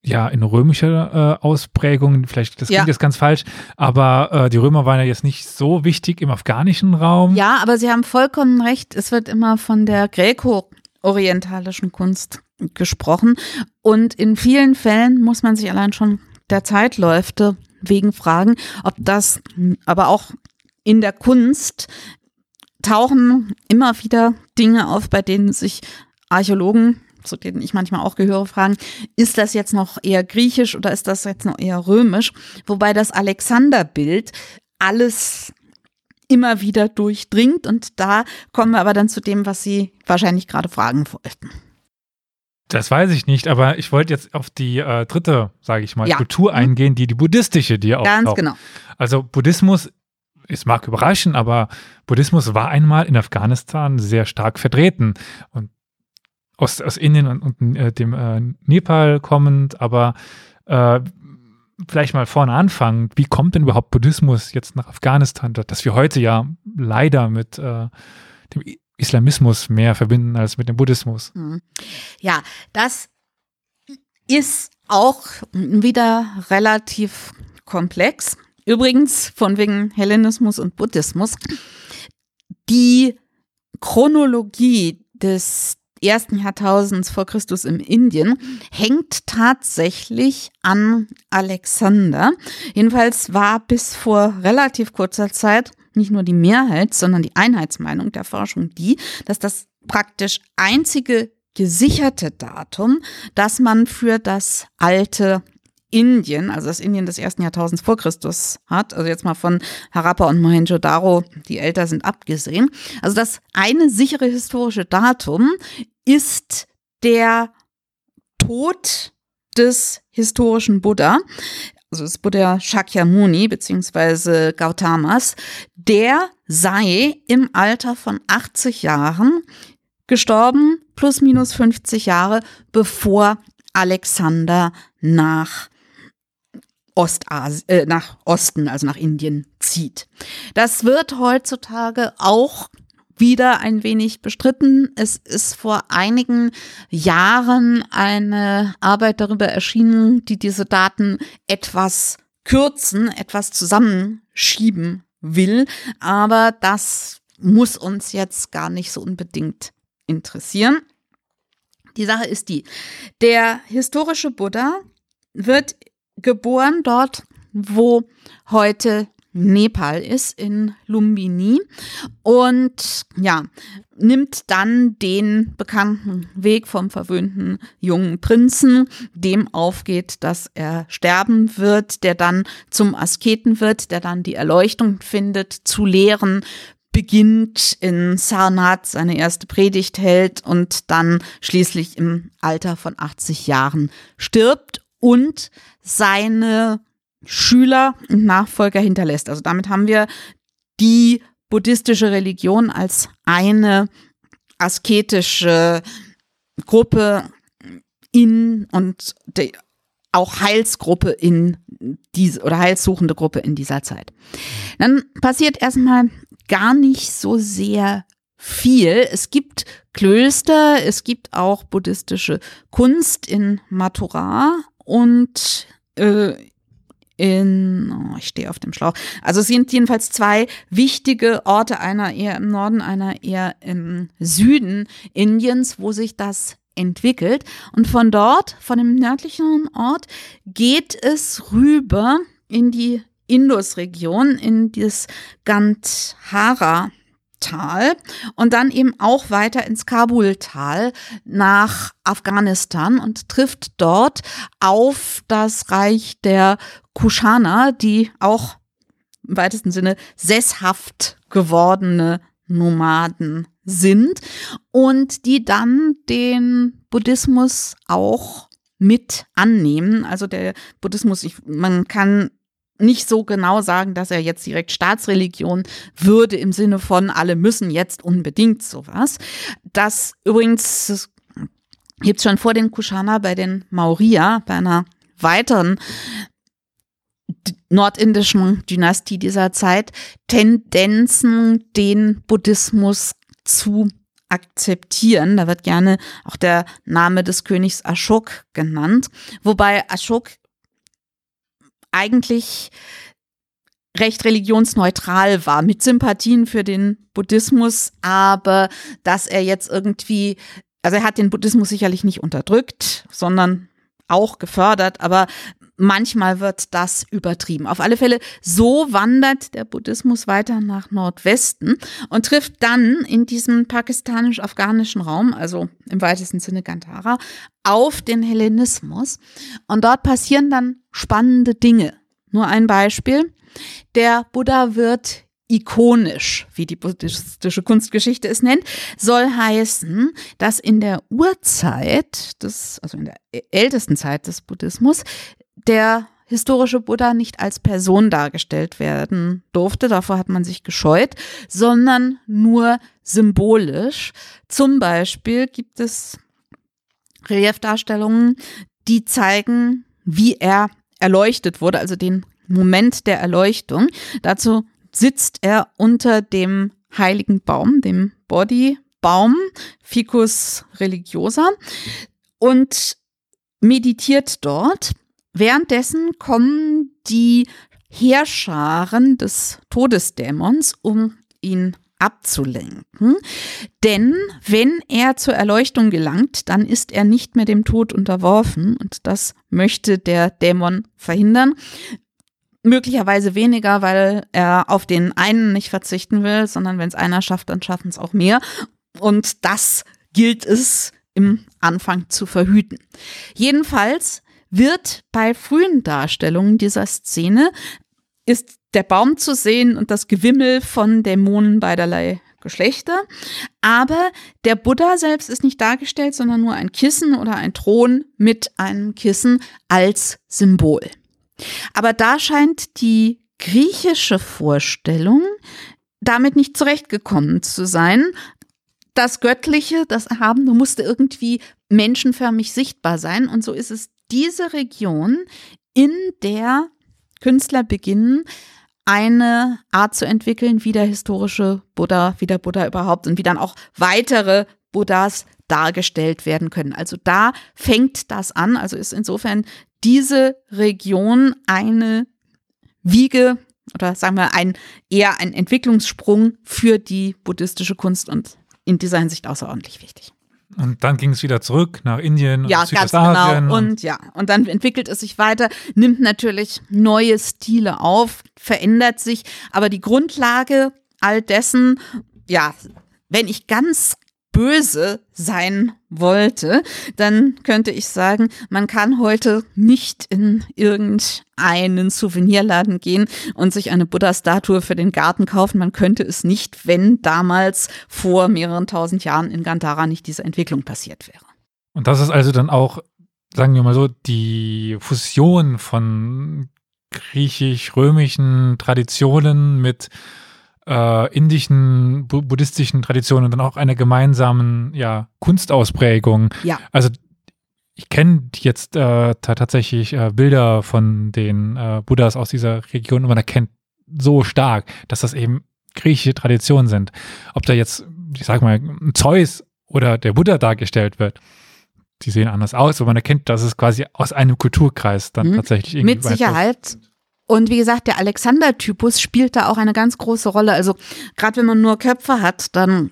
ja in römischer äh, Ausprägung, vielleicht das klingt ja. jetzt ganz falsch, aber äh, die Römer waren ja jetzt nicht so wichtig im afghanischen Raum. Ja, aber Sie haben vollkommen recht, es wird immer von der Gräko-orientalischen Kunst gesprochen und in vielen Fällen muss man sich allein schon der Zeitläufte wegen fragen, ob das aber auch in der Kunst tauchen immer wieder Dinge auf, bei denen sich Archäologen, zu denen ich manchmal auch gehöre, fragen, ist das jetzt noch eher griechisch oder ist das jetzt noch eher römisch? Wobei das Alexanderbild alles immer wieder durchdringt und da kommen wir aber dann zu dem, was Sie wahrscheinlich gerade fragen wollten. Das weiß ich nicht, aber ich wollte jetzt auf die äh, dritte, sage ich mal, ja. Kultur mhm. eingehen, die die buddhistische, die auch. Ganz genau. Also Buddhismus es mag überraschen, aber Buddhismus war einmal in Afghanistan sehr stark vertreten und aus, aus Indien und, und äh, dem äh, Nepal kommend, aber äh, vielleicht mal vorne anfangen, wie kommt denn überhaupt Buddhismus jetzt nach Afghanistan, dass wir heute ja leider mit äh, dem Islamismus mehr verbinden als mit dem Buddhismus? Mhm. Ja, das ist auch wieder relativ komplex. Übrigens, von wegen Hellenismus und Buddhismus, die Chronologie des ersten Jahrtausends vor Christus im Indien hängt tatsächlich an Alexander. Jedenfalls war bis vor relativ kurzer Zeit nicht nur die Mehrheit, sondern die Einheitsmeinung der Forschung die, dass das praktisch einzige gesicherte Datum, das man für das alte Indien, also das Indien des ersten Jahrtausends vor Christus hat, also jetzt mal von Harappa und Mohenjo-Daro, die älter sind, abgesehen. Also das eine sichere historische Datum ist der Tod des historischen Buddha, also des Buddha Shakyamuni beziehungsweise Gautamas, der sei im Alter von 80 Jahren gestorben, plus minus 50 Jahre, bevor Alexander nach Ostasien, äh, nach Osten, also nach Indien zieht. Das wird heutzutage auch wieder ein wenig bestritten. Es ist vor einigen Jahren eine Arbeit darüber erschienen, die diese Daten etwas kürzen, etwas zusammenschieben will. Aber das muss uns jetzt gar nicht so unbedingt interessieren. Die Sache ist die, der historische Buddha wird geboren dort, wo heute Nepal ist, in Lumbini. Und ja, nimmt dann den bekannten Weg vom verwöhnten jungen Prinzen, dem aufgeht, dass er sterben wird, der dann zum Asketen wird, der dann die Erleuchtung findet, zu lehren beginnt in Sarnath seine erste Predigt hält und dann schließlich im Alter von 80 Jahren stirbt und seine Schüler und Nachfolger hinterlässt. Also damit haben wir die buddhistische Religion als eine asketische Gruppe in und die, auch Heilsgruppe in diese oder heilssuchende Gruppe in dieser Zeit. Dann passiert erstmal gar nicht so sehr viel. Es gibt Klöster, es gibt auch buddhistische Kunst in Mathura und äh, in, oh, ich stehe auf dem Schlauch. Also es sind jedenfalls zwei wichtige Orte, einer eher im Norden, einer eher im Süden Indiens, wo sich das entwickelt. Und von dort, von dem nördlichen Ort, geht es rüber in die Indus-Region, in das Gandhara Tal und dann eben auch weiter ins Kabul-Tal nach Afghanistan und trifft dort auf das Reich der Kushana, die auch im weitesten Sinne sesshaft gewordene Nomaden sind und die dann den Buddhismus auch mit annehmen. Also der Buddhismus, ich, man kann nicht so genau sagen, dass er jetzt direkt Staatsreligion würde im Sinne von alle müssen jetzt unbedingt sowas. Das übrigens gibt es schon vor den Kushana bei den Maurya, bei einer weiteren nordindischen Dynastie dieser Zeit, Tendenzen, den Buddhismus zu akzeptieren. Da wird gerne auch der Name des Königs Ashok genannt, wobei Ashok eigentlich recht religionsneutral war, mit Sympathien für den Buddhismus, aber dass er jetzt irgendwie, also er hat den Buddhismus sicherlich nicht unterdrückt, sondern auch gefördert, aber manchmal wird das übertrieben. Auf alle Fälle, so wandert der Buddhismus weiter nach Nordwesten und trifft dann in diesem pakistanisch-afghanischen Raum, also im weitesten Sinne Gandhara, auf den Hellenismus. Und dort passieren dann spannende Dinge. Nur ein Beispiel. Der Buddha wird ikonisch, wie die buddhistische Kunstgeschichte es nennt, soll heißen, dass in der Urzeit, des, also in der ältesten Zeit des Buddhismus, der historische Buddha nicht als Person dargestellt werden durfte, davor hat man sich gescheut, sondern nur symbolisch. Zum Beispiel gibt es Reliefdarstellungen, die zeigen, wie er erleuchtet wurde, also den Moment der Erleuchtung. Dazu sitzt er unter dem heiligen Baum, dem Bodhi-Baum, Ficus religiosa, und meditiert dort. Währenddessen kommen die Heerscharen des Todesdämons, um ihn abzulenken. Denn wenn er zur Erleuchtung gelangt, dann ist er nicht mehr dem Tod unterworfen und das möchte der Dämon verhindern. Möglicherweise weniger, weil er auf den einen nicht verzichten will, sondern wenn es einer schafft, dann schaffen es auch mehr. Und das gilt es im Anfang zu verhüten. Jedenfalls wird bei frühen Darstellungen dieser Szene ist der Baum zu sehen und das Gewimmel von Dämonen beiderlei Geschlechter. Aber der Buddha selbst ist nicht dargestellt, sondern nur ein Kissen oder ein Thron mit einem Kissen als Symbol. Aber da scheint die griechische Vorstellung damit nicht zurechtgekommen zu sein. Das Göttliche, das Erhabene musste irgendwie menschenförmig sichtbar sein. Und so ist es diese Region, in der Künstler beginnen, eine Art zu entwickeln, wie der historische Buddha, wie der Buddha überhaupt und wie dann auch weitere Buddhas dargestellt werden können. Also da fängt das an. Also ist insofern diese Region eine Wiege oder sagen wir ein eher ein Entwicklungssprung für die buddhistische Kunst und in dieser Hinsicht außerordentlich wichtig. Und dann ging es wieder zurück nach Indien, ja, ganz genau. Und, und ja, und dann entwickelt es sich weiter, nimmt natürlich neue Stile auf, verändert sich, aber die Grundlage all dessen, ja, wenn ich ganz böse sein wollte, dann könnte ich sagen, man kann heute nicht in irgendeinen Souvenirladen gehen und sich eine Buddha-Statue für den Garten kaufen. Man könnte es nicht, wenn damals vor mehreren tausend Jahren in Gandhara nicht diese Entwicklung passiert wäre. Und das ist also dann auch, sagen wir mal so, die Fusion von griechisch-römischen Traditionen mit äh, indischen, bu buddhistischen Traditionen und dann auch einer gemeinsamen ja, Kunstausprägung. Ja. Also ich kenne jetzt äh, tatsächlich äh, Bilder von den äh, Buddhas aus dieser Region und man erkennt so stark, dass das eben griechische Traditionen sind. Ob da jetzt, ich sag mal, Zeus oder der Buddha dargestellt wird, die sehen anders aus, aber man erkennt, dass es quasi aus einem Kulturkreis dann mhm. tatsächlich irgendwie Mit Sicherheit. Und wie gesagt, der Alexander-Typus spielt da auch eine ganz große Rolle. Also gerade wenn man nur Köpfe hat, dann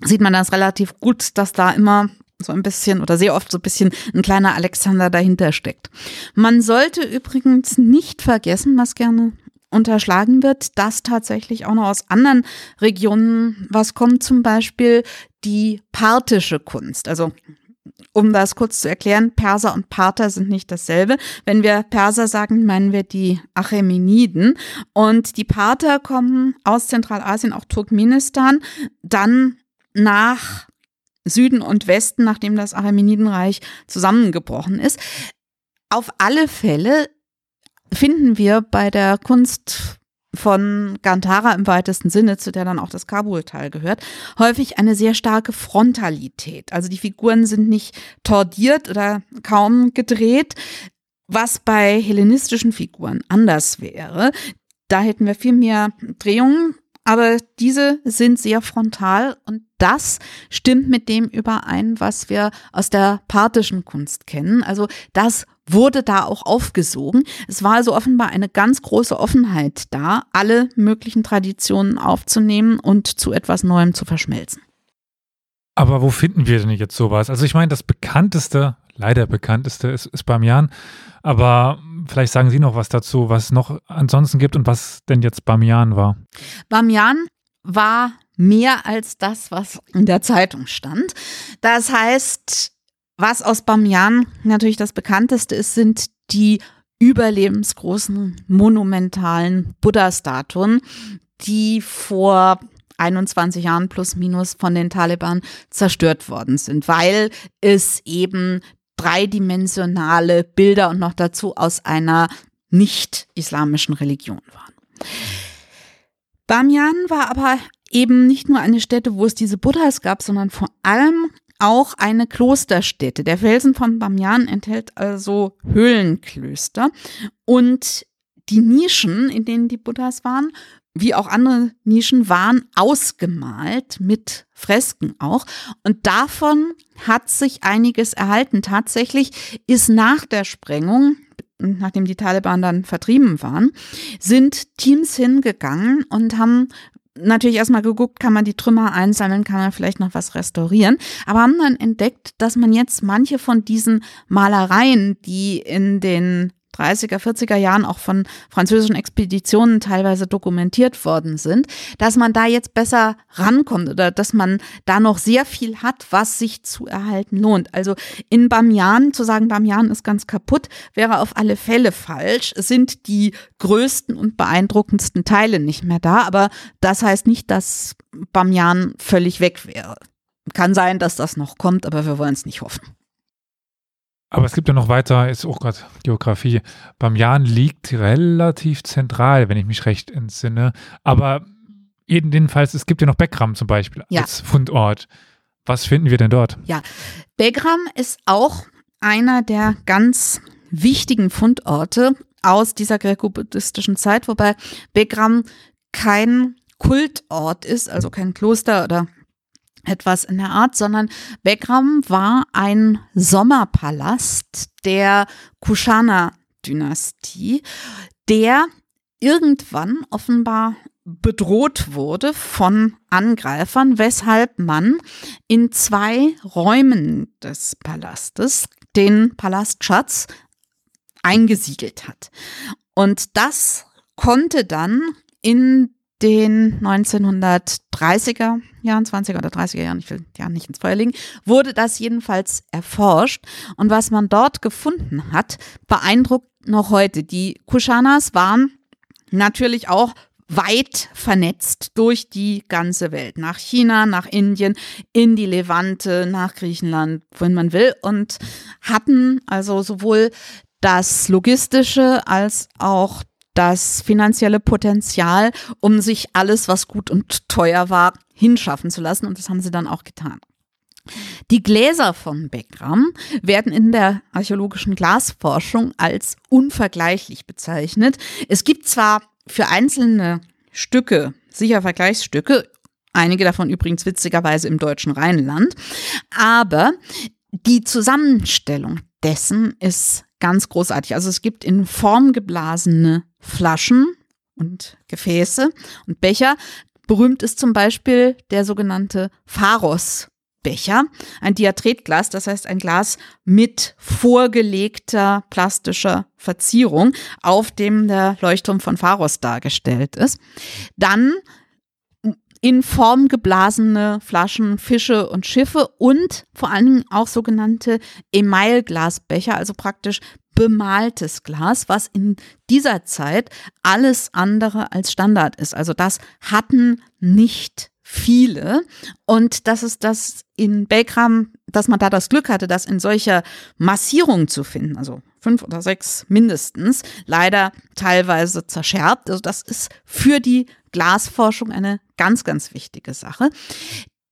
sieht man das relativ gut, dass da immer so ein bisschen oder sehr oft so ein bisschen ein kleiner Alexander dahinter steckt. Man sollte übrigens nicht vergessen, was gerne unterschlagen wird, dass tatsächlich auch noch aus anderen Regionen was kommt, zum Beispiel die parthische Kunst. Also um das kurz zu erklären, Perser und Parther sind nicht dasselbe. Wenn wir Perser sagen, meinen wir die Achämeniden. Und die Parther kommen aus Zentralasien, auch Turkmenistan, dann nach Süden und Westen, nachdem das Achämenidenreich zusammengebrochen ist. Auf alle Fälle finden wir bei der Kunst von Gantara im weitesten Sinne, zu der dann auch das Kabul-Teil gehört, häufig eine sehr starke Frontalität. Also die Figuren sind nicht tordiert oder kaum gedreht, was bei hellenistischen Figuren anders wäre. Da hätten wir viel mehr Drehungen, aber diese sind sehr frontal und das stimmt mit dem überein, was wir aus der parthischen Kunst kennen. Also das wurde da auch aufgesogen. Es war also offenbar eine ganz große Offenheit da, alle möglichen Traditionen aufzunehmen und zu etwas Neuem zu verschmelzen. Aber wo finden wir denn jetzt sowas? Also ich meine, das bekannteste, leider bekannteste ist, ist Bamian. Aber vielleicht sagen Sie noch was dazu, was es noch ansonsten gibt und was denn jetzt Bamian war. Bamian war mehr als das, was in der Zeitung stand. Das heißt, was aus Bamiyan natürlich das bekannteste ist, sind die überlebensgroßen monumentalen Buddha-Statuen, die vor 21 Jahren plus minus von den Taliban zerstört worden sind, weil es eben dreidimensionale Bilder und noch dazu aus einer nicht-islamischen Religion waren. Bamiyan war aber eben nicht nur eine Stätte, wo es diese Buddhas gab, sondern vor allem auch eine Klosterstätte. Der Felsen von Bamiyan enthält also Höhlenklöster und die Nischen, in denen die Buddhas waren, wie auch andere Nischen, waren ausgemalt mit Fresken auch. Und davon hat sich einiges erhalten. Tatsächlich ist nach der Sprengung, nachdem die Taliban dann vertrieben waren, sind Teams hingegangen und haben natürlich erstmal geguckt, kann man die Trümmer einsammeln, kann man vielleicht noch was restaurieren, aber haben dann entdeckt, dass man jetzt manche von diesen Malereien, die in den 30er, 40er Jahren auch von französischen Expeditionen teilweise dokumentiert worden sind, dass man da jetzt besser rankommt oder dass man da noch sehr viel hat, was sich zu erhalten lohnt. Also in Bamiyan, zu sagen, Bamiyan ist ganz kaputt, wäre auf alle Fälle falsch. Es sind die größten und beeindruckendsten Teile nicht mehr da, aber das heißt nicht, dass Bamiyan völlig weg wäre. Kann sein, dass das noch kommt, aber wir wollen es nicht hoffen. Aber es gibt ja noch weiter, ist auch gerade Geografie. Bamiyan liegt relativ zentral, wenn ich mich recht entsinne. Aber jedenfalls, es gibt ja noch Beckram zum Beispiel ja. als Fundort. Was finden wir denn dort? Ja, Beckram ist auch einer der ganz wichtigen Fundorte aus dieser gräko-buddhistischen Zeit, wobei Begram kein Kultort ist, also kein Kloster oder etwas in der Art, sondern Begram war ein Sommerpalast der Kushana-Dynastie, der irgendwann offenbar bedroht wurde von Angreifern, weshalb man in zwei Räumen des Palastes den Palastschatz eingesiegelt hat. Und das konnte dann in den 1930er Jahren, 20er oder 30er Jahren, ich will ja nicht ins Feuer legen, wurde das jedenfalls erforscht. Und was man dort gefunden hat, beeindruckt noch heute. Die Kushanas waren natürlich auch weit vernetzt durch die ganze Welt. Nach China, nach Indien, in die Levante, nach Griechenland, wohin man will. Und hatten also sowohl das logistische als auch das finanzielle Potenzial, um sich alles, was gut und teuer war, hinschaffen zu lassen. Und das haben sie dann auch getan. Die Gläser von Beckram werden in der archäologischen Glasforschung als unvergleichlich bezeichnet. Es gibt zwar für einzelne Stücke, sicher Vergleichsstücke, einige davon übrigens witzigerweise im deutschen Rheinland, aber die Zusammenstellung dessen ist ganz großartig. Also es gibt in Form geblasene Flaschen und Gefäße und Becher. Berühmt ist zum Beispiel der sogenannte Pharos. Becher, ein Diatretglas, das heißt ein Glas mit vorgelegter plastischer Verzierung, auf dem der Leuchtturm von Pharos dargestellt ist. Dann in Form geblasene Flaschen, Fische und Schiffe und vor allen Dingen auch sogenannte Emailglasbecher, also praktisch bemaltes Glas, was in dieser Zeit alles andere als Standard ist. Also das hatten nicht viele. Und das ist das in Belgram, dass man da das Glück hatte, das in solcher Massierung zu finden, also fünf oder sechs mindestens, leider teilweise zerschärbt. Also das ist für die Glasforschung eine ganz, ganz wichtige Sache.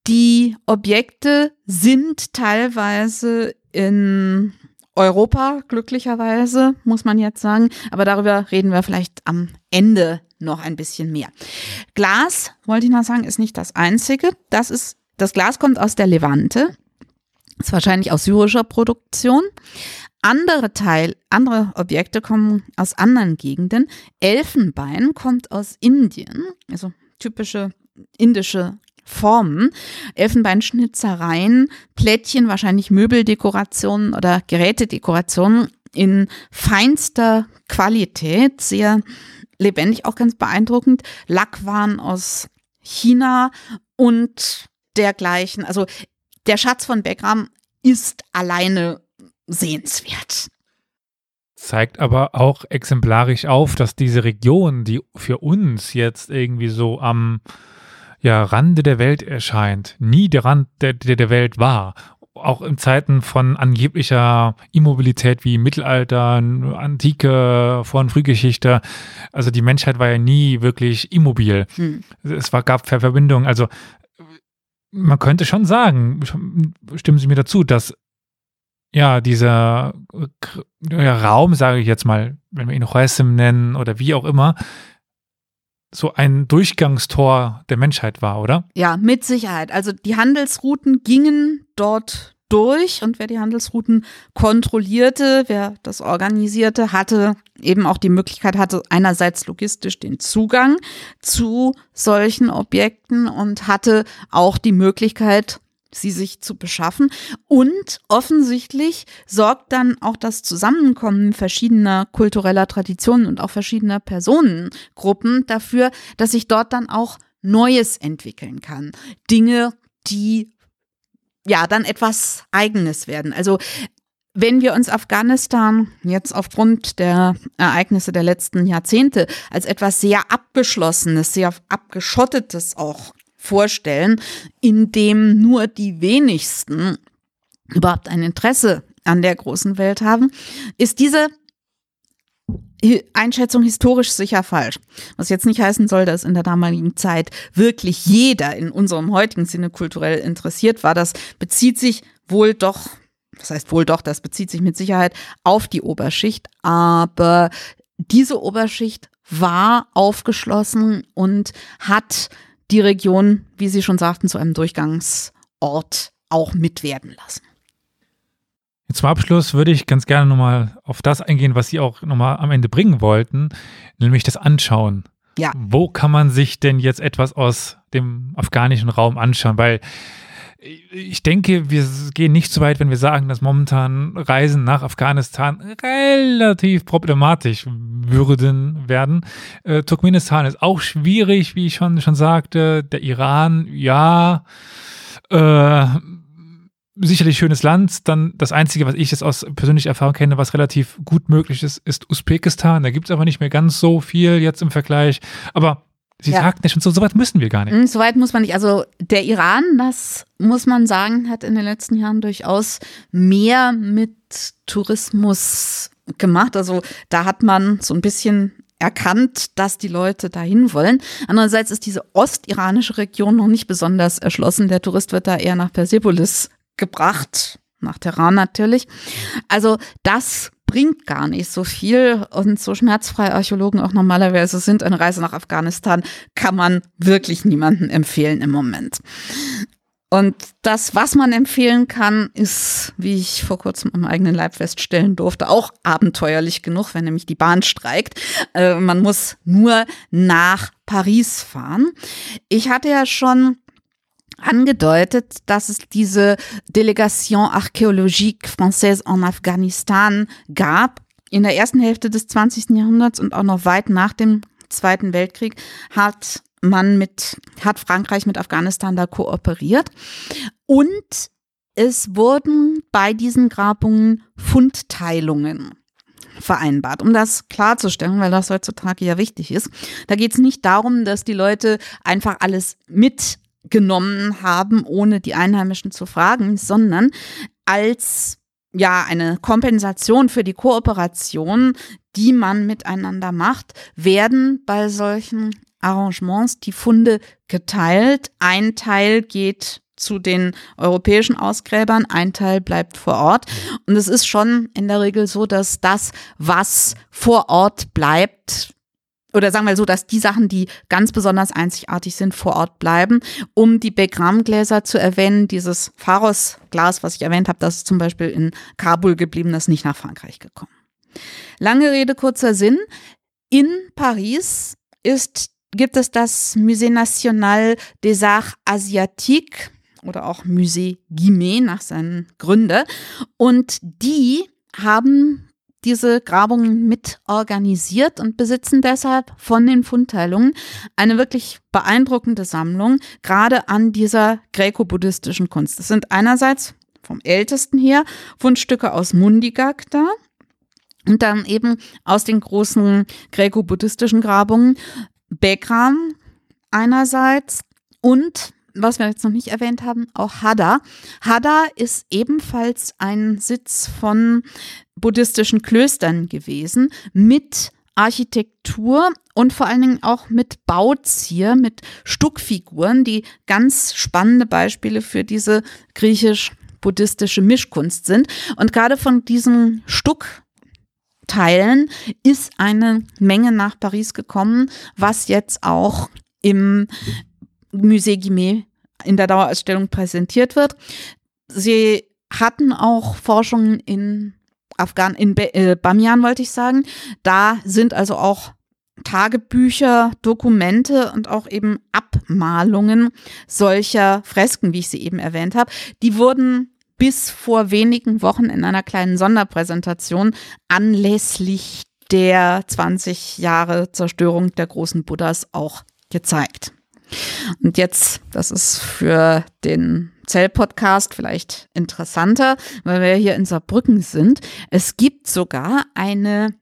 Die Objekte sind teilweise in Europa, glücklicherweise, muss man jetzt sagen. Aber darüber reden wir vielleicht am Ende noch ein bisschen mehr. Glas, wollte ich noch sagen, ist nicht das einzige. Das ist, das Glas kommt aus der Levante. Ist wahrscheinlich aus syrischer Produktion. Andere Teil, andere Objekte kommen aus anderen Gegenden. Elfenbein kommt aus Indien, also typische indische Formen, Elfenbeinschnitzereien, Plättchen, wahrscheinlich Möbeldekorationen oder Gerätedekorationen in feinster Qualität, sehr lebendig, auch ganz beeindruckend. Lackwaren aus China und dergleichen. Also der Schatz von Beckram ist alleine sehenswert. Zeigt aber auch exemplarisch auf, dass diese Region, die für uns jetzt irgendwie so am ja, Rande der Welt erscheint, nie der Rand der, der, der Welt war. Auch in Zeiten von angeblicher Immobilität wie Mittelalter, Antike, Vor- und Frühgeschichte. Also die Menschheit war ja nie wirklich immobil. Hm. Es war, gab Verbindungen. Also man könnte schon sagen, stimmen Sie mir dazu, dass ja, dieser ja, Raum, sage ich jetzt mal, wenn wir ihn Huesim nennen oder wie auch immer, so ein Durchgangstor der Menschheit war, oder? Ja, mit Sicherheit. Also die Handelsrouten gingen dort durch und wer die Handelsrouten kontrollierte, wer das organisierte, hatte eben auch die Möglichkeit, hatte einerseits logistisch den Zugang zu solchen Objekten und hatte auch die Möglichkeit, sie sich zu beschaffen. Und offensichtlich sorgt dann auch das Zusammenkommen verschiedener kultureller Traditionen und auch verschiedener Personengruppen dafür, dass sich dort dann auch Neues entwickeln kann. Dinge, die ja dann etwas Eigenes werden. Also wenn wir uns Afghanistan jetzt aufgrund der Ereignisse der letzten Jahrzehnte als etwas sehr abgeschlossenes, sehr abgeschottetes auch vorstellen, in dem nur die wenigsten überhaupt ein Interesse an der großen Welt haben, ist diese Einschätzung historisch sicher falsch. Was jetzt nicht heißen soll, dass in der damaligen Zeit wirklich jeder in unserem heutigen Sinne kulturell interessiert war. Das bezieht sich wohl doch, das heißt wohl doch, das bezieht sich mit Sicherheit auf die Oberschicht, aber diese Oberschicht war aufgeschlossen und hat die Region, wie Sie schon sagten, zu einem Durchgangsort auch mitwerden lassen. Zum Abschluss würde ich ganz gerne nochmal auf das eingehen, was Sie auch nochmal am Ende bringen wollten, nämlich das Anschauen. Ja. Wo kann man sich denn jetzt etwas aus dem afghanischen Raum anschauen? Weil ich denke, wir gehen nicht so weit, wenn wir sagen, dass momentan Reisen nach Afghanistan relativ problematisch würden werden. Äh, Turkmenistan ist auch schwierig, wie ich schon, schon sagte. Der Iran, ja, äh, sicherlich schönes Land. Dann das Einzige, was ich jetzt aus persönlicher Erfahrung kenne, was relativ gut möglich ist, ist Usbekistan. Da gibt es aber nicht mehr ganz so viel jetzt im Vergleich. Aber Sie ja. sagten ja schon, so, so weit müssen wir gar nicht. Mhm, so weit muss man nicht. Also der Iran, das muss man sagen, hat in den letzten Jahren durchaus mehr mit Tourismus gemacht. Also da hat man so ein bisschen erkannt, dass die Leute dahin wollen. Andererseits ist diese ostiranische Region noch nicht besonders erschlossen. Der Tourist wird da eher nach Persepolis gebracht, nach Teheran natürlich. Also das bringt gar nicht so viel und so schmerzfrei Archäologen auch normalerweise sind, eine Reise nach Afghanistan kann man wirklich niemandem empfehlen im Moment. Und das, was man empfehlen kann, ist, wie ich vor kurzem am eigenen Leib feststellen durfte, auch abenteuerlich genug, wenn nämlich die Bahn streikt. Äh, man muss nur nach Paris fahren. Ich hatte ja schon angedeutet, dass es diese Delegation Archäologique Française en Afghanistan gab. In der ersten Hälfte des 20. Jahrhunderts und auch noch weit nach dem Zweiten Weltkrieg hat man mit, hat Frankreich mit Afghanistan da kooperiert. Und es wurden bei diesen Grabungen Fundteilungen vereinbart, um das klarzustellen, weil das heutzutage ja wichtig ist. Da geht es nicht darum, dass die Leute einfach alles mit genommen haben, ohne die Einheimischen zu fragen, sondern als ja eine Kompensation für die Kooperation, die man miteinander macht, werden bei solchen Arrangements die Funde geteilt. Ein Teil geht zu den europäischen Ausgräbern, ein Teil bleibt vor Ort. Und es ist schon in der Regel so, dass das, was vor Ort bleibt, oder sagen wir so, dass die Sachen, die ganz besonders einzigartig sind, vor Ort bleiben. Um die Begram-Gläser zu erwähnen, dieses Pharos-Glas, was ich erwähnt habe, das ist zum Beispiel in Kabul geblieben, das ist nicht nach Frankreich gekommen. Lange Rede, kurzer Sinn. In Paris ist, gibt es das Musée National des Arts Asiatiques oder auch Musée Guimet nach seinen Gründen. Und die haben diese Grabungen mit organisiert und besitzen deshalb von den Fundteilungen eine wirklich beeindruckende Sammlung, gerade an dieser gräko-buddhistischen Kunst. Es sind einerseits vom ältesten her Fundstücke aus Mundigak da und dann eben aus den großen gräko-buddhistischen Grabungen Bekram einerseits und was wir jetzt noch nicht erwähnt haben, auch Hada. Hada ist ebenfalls ein Sitz von buddhistischen Klöstern gewesen mit Architektur und vor allen Dingen auch mit Bauzier, mit Stuckfiguren, die ganz spannende Beispiele für diese griechisch-buddhistische Mischkunst sind. Und gerade von diesen Stuckteilen ist eine Menge nach Paris gekommen, was jetzt auch im Musée Guimet in der Dauerausstellung präsentiert wird. Sie hatten auch Forschungen in Afghan, in äh, Bamian wollte ich sagen. Da sind also auch Tagebücher, Dokumente und auch eben Abmalungen solcher Fresken, wie ich sie eben erwähnt habe. Die wurden bis vor wenigen Wochen in einer kleinen Sonderpräsentation anlässlich der 20 Jahre Zerstörung der großen Buddhas auch gezeigt. Und jetzt, das ist für den Zell-Podcast vielleicht interessanter, weil wir hier in Saarbrücken sind. Es gibt sogar eine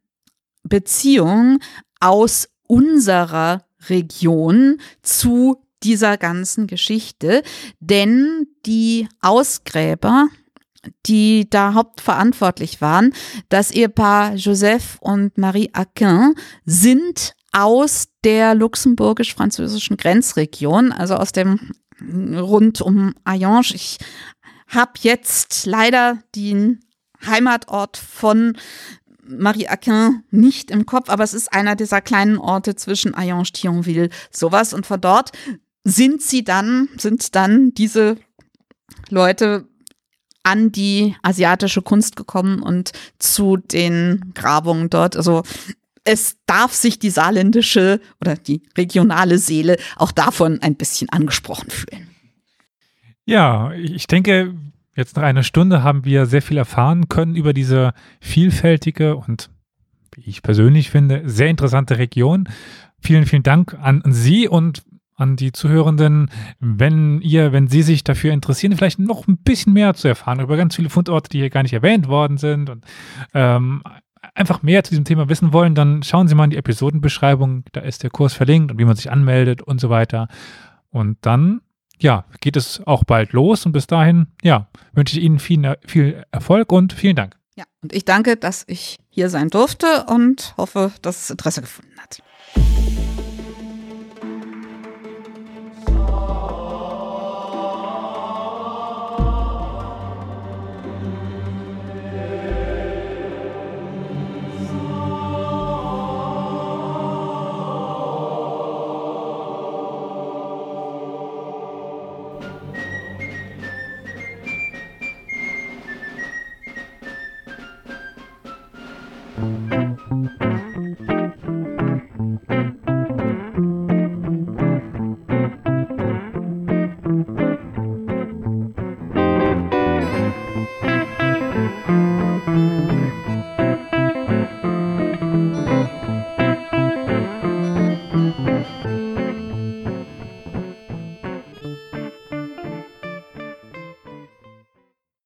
Beziehung aus unserer Region zu dieser ganzen Geschichte, denn die Ausgräber, die da hauptverantwortlich waren, das Ehepaar Joseph und Marie Aquin, sind aus der luxemburgisch-französischen Grenzregion, also aus dem rund um Ayange. Ich habe jetzt leider den Heimatort von Marie Aquin nicht im Kopf, aber es ist einer dieser kleinen Orte zwischen Ayange, Thionville, sowas. Und von dort sind sie dann, sind dann diese Leute an die asiatische Kunst gekommen und zu den Grabungen dort. Also es darf sich die saarländische oder die regionale Seele auch davon ein bisschen angesprochen fühlen. Ja, ich denke, jetzt nach einer Stunde haben wir sehr viel erfahren können über diese vielfältige und, wie ich persönlich finde, sehr interessante Region. Vielen, vielen Dank an Sie und an die Zuhörenden, wenn ihr, wenn Sie sich dafür interessieren, vielleicht noch ein bisschen mehr zu erfahren über ganz viele Fundorte, die hier gar nicht erwähnt worden sind und ähm, einfach mehr zu diesem Thema wissen wollen, dann schauen Sie mal in die Episodenbeschreibung, da ist der Kurs verlinkt und wie man sich anmeldet und so weiter. Und dann, ja, geht es auch bald los und bis dahin, ja, wünsche ich Ihnen viel, viel Erfolg und vielen Dank. Ja, und ich danke, dass ich hier sein durfte und hoffe, dass es Interesse gefunden hat.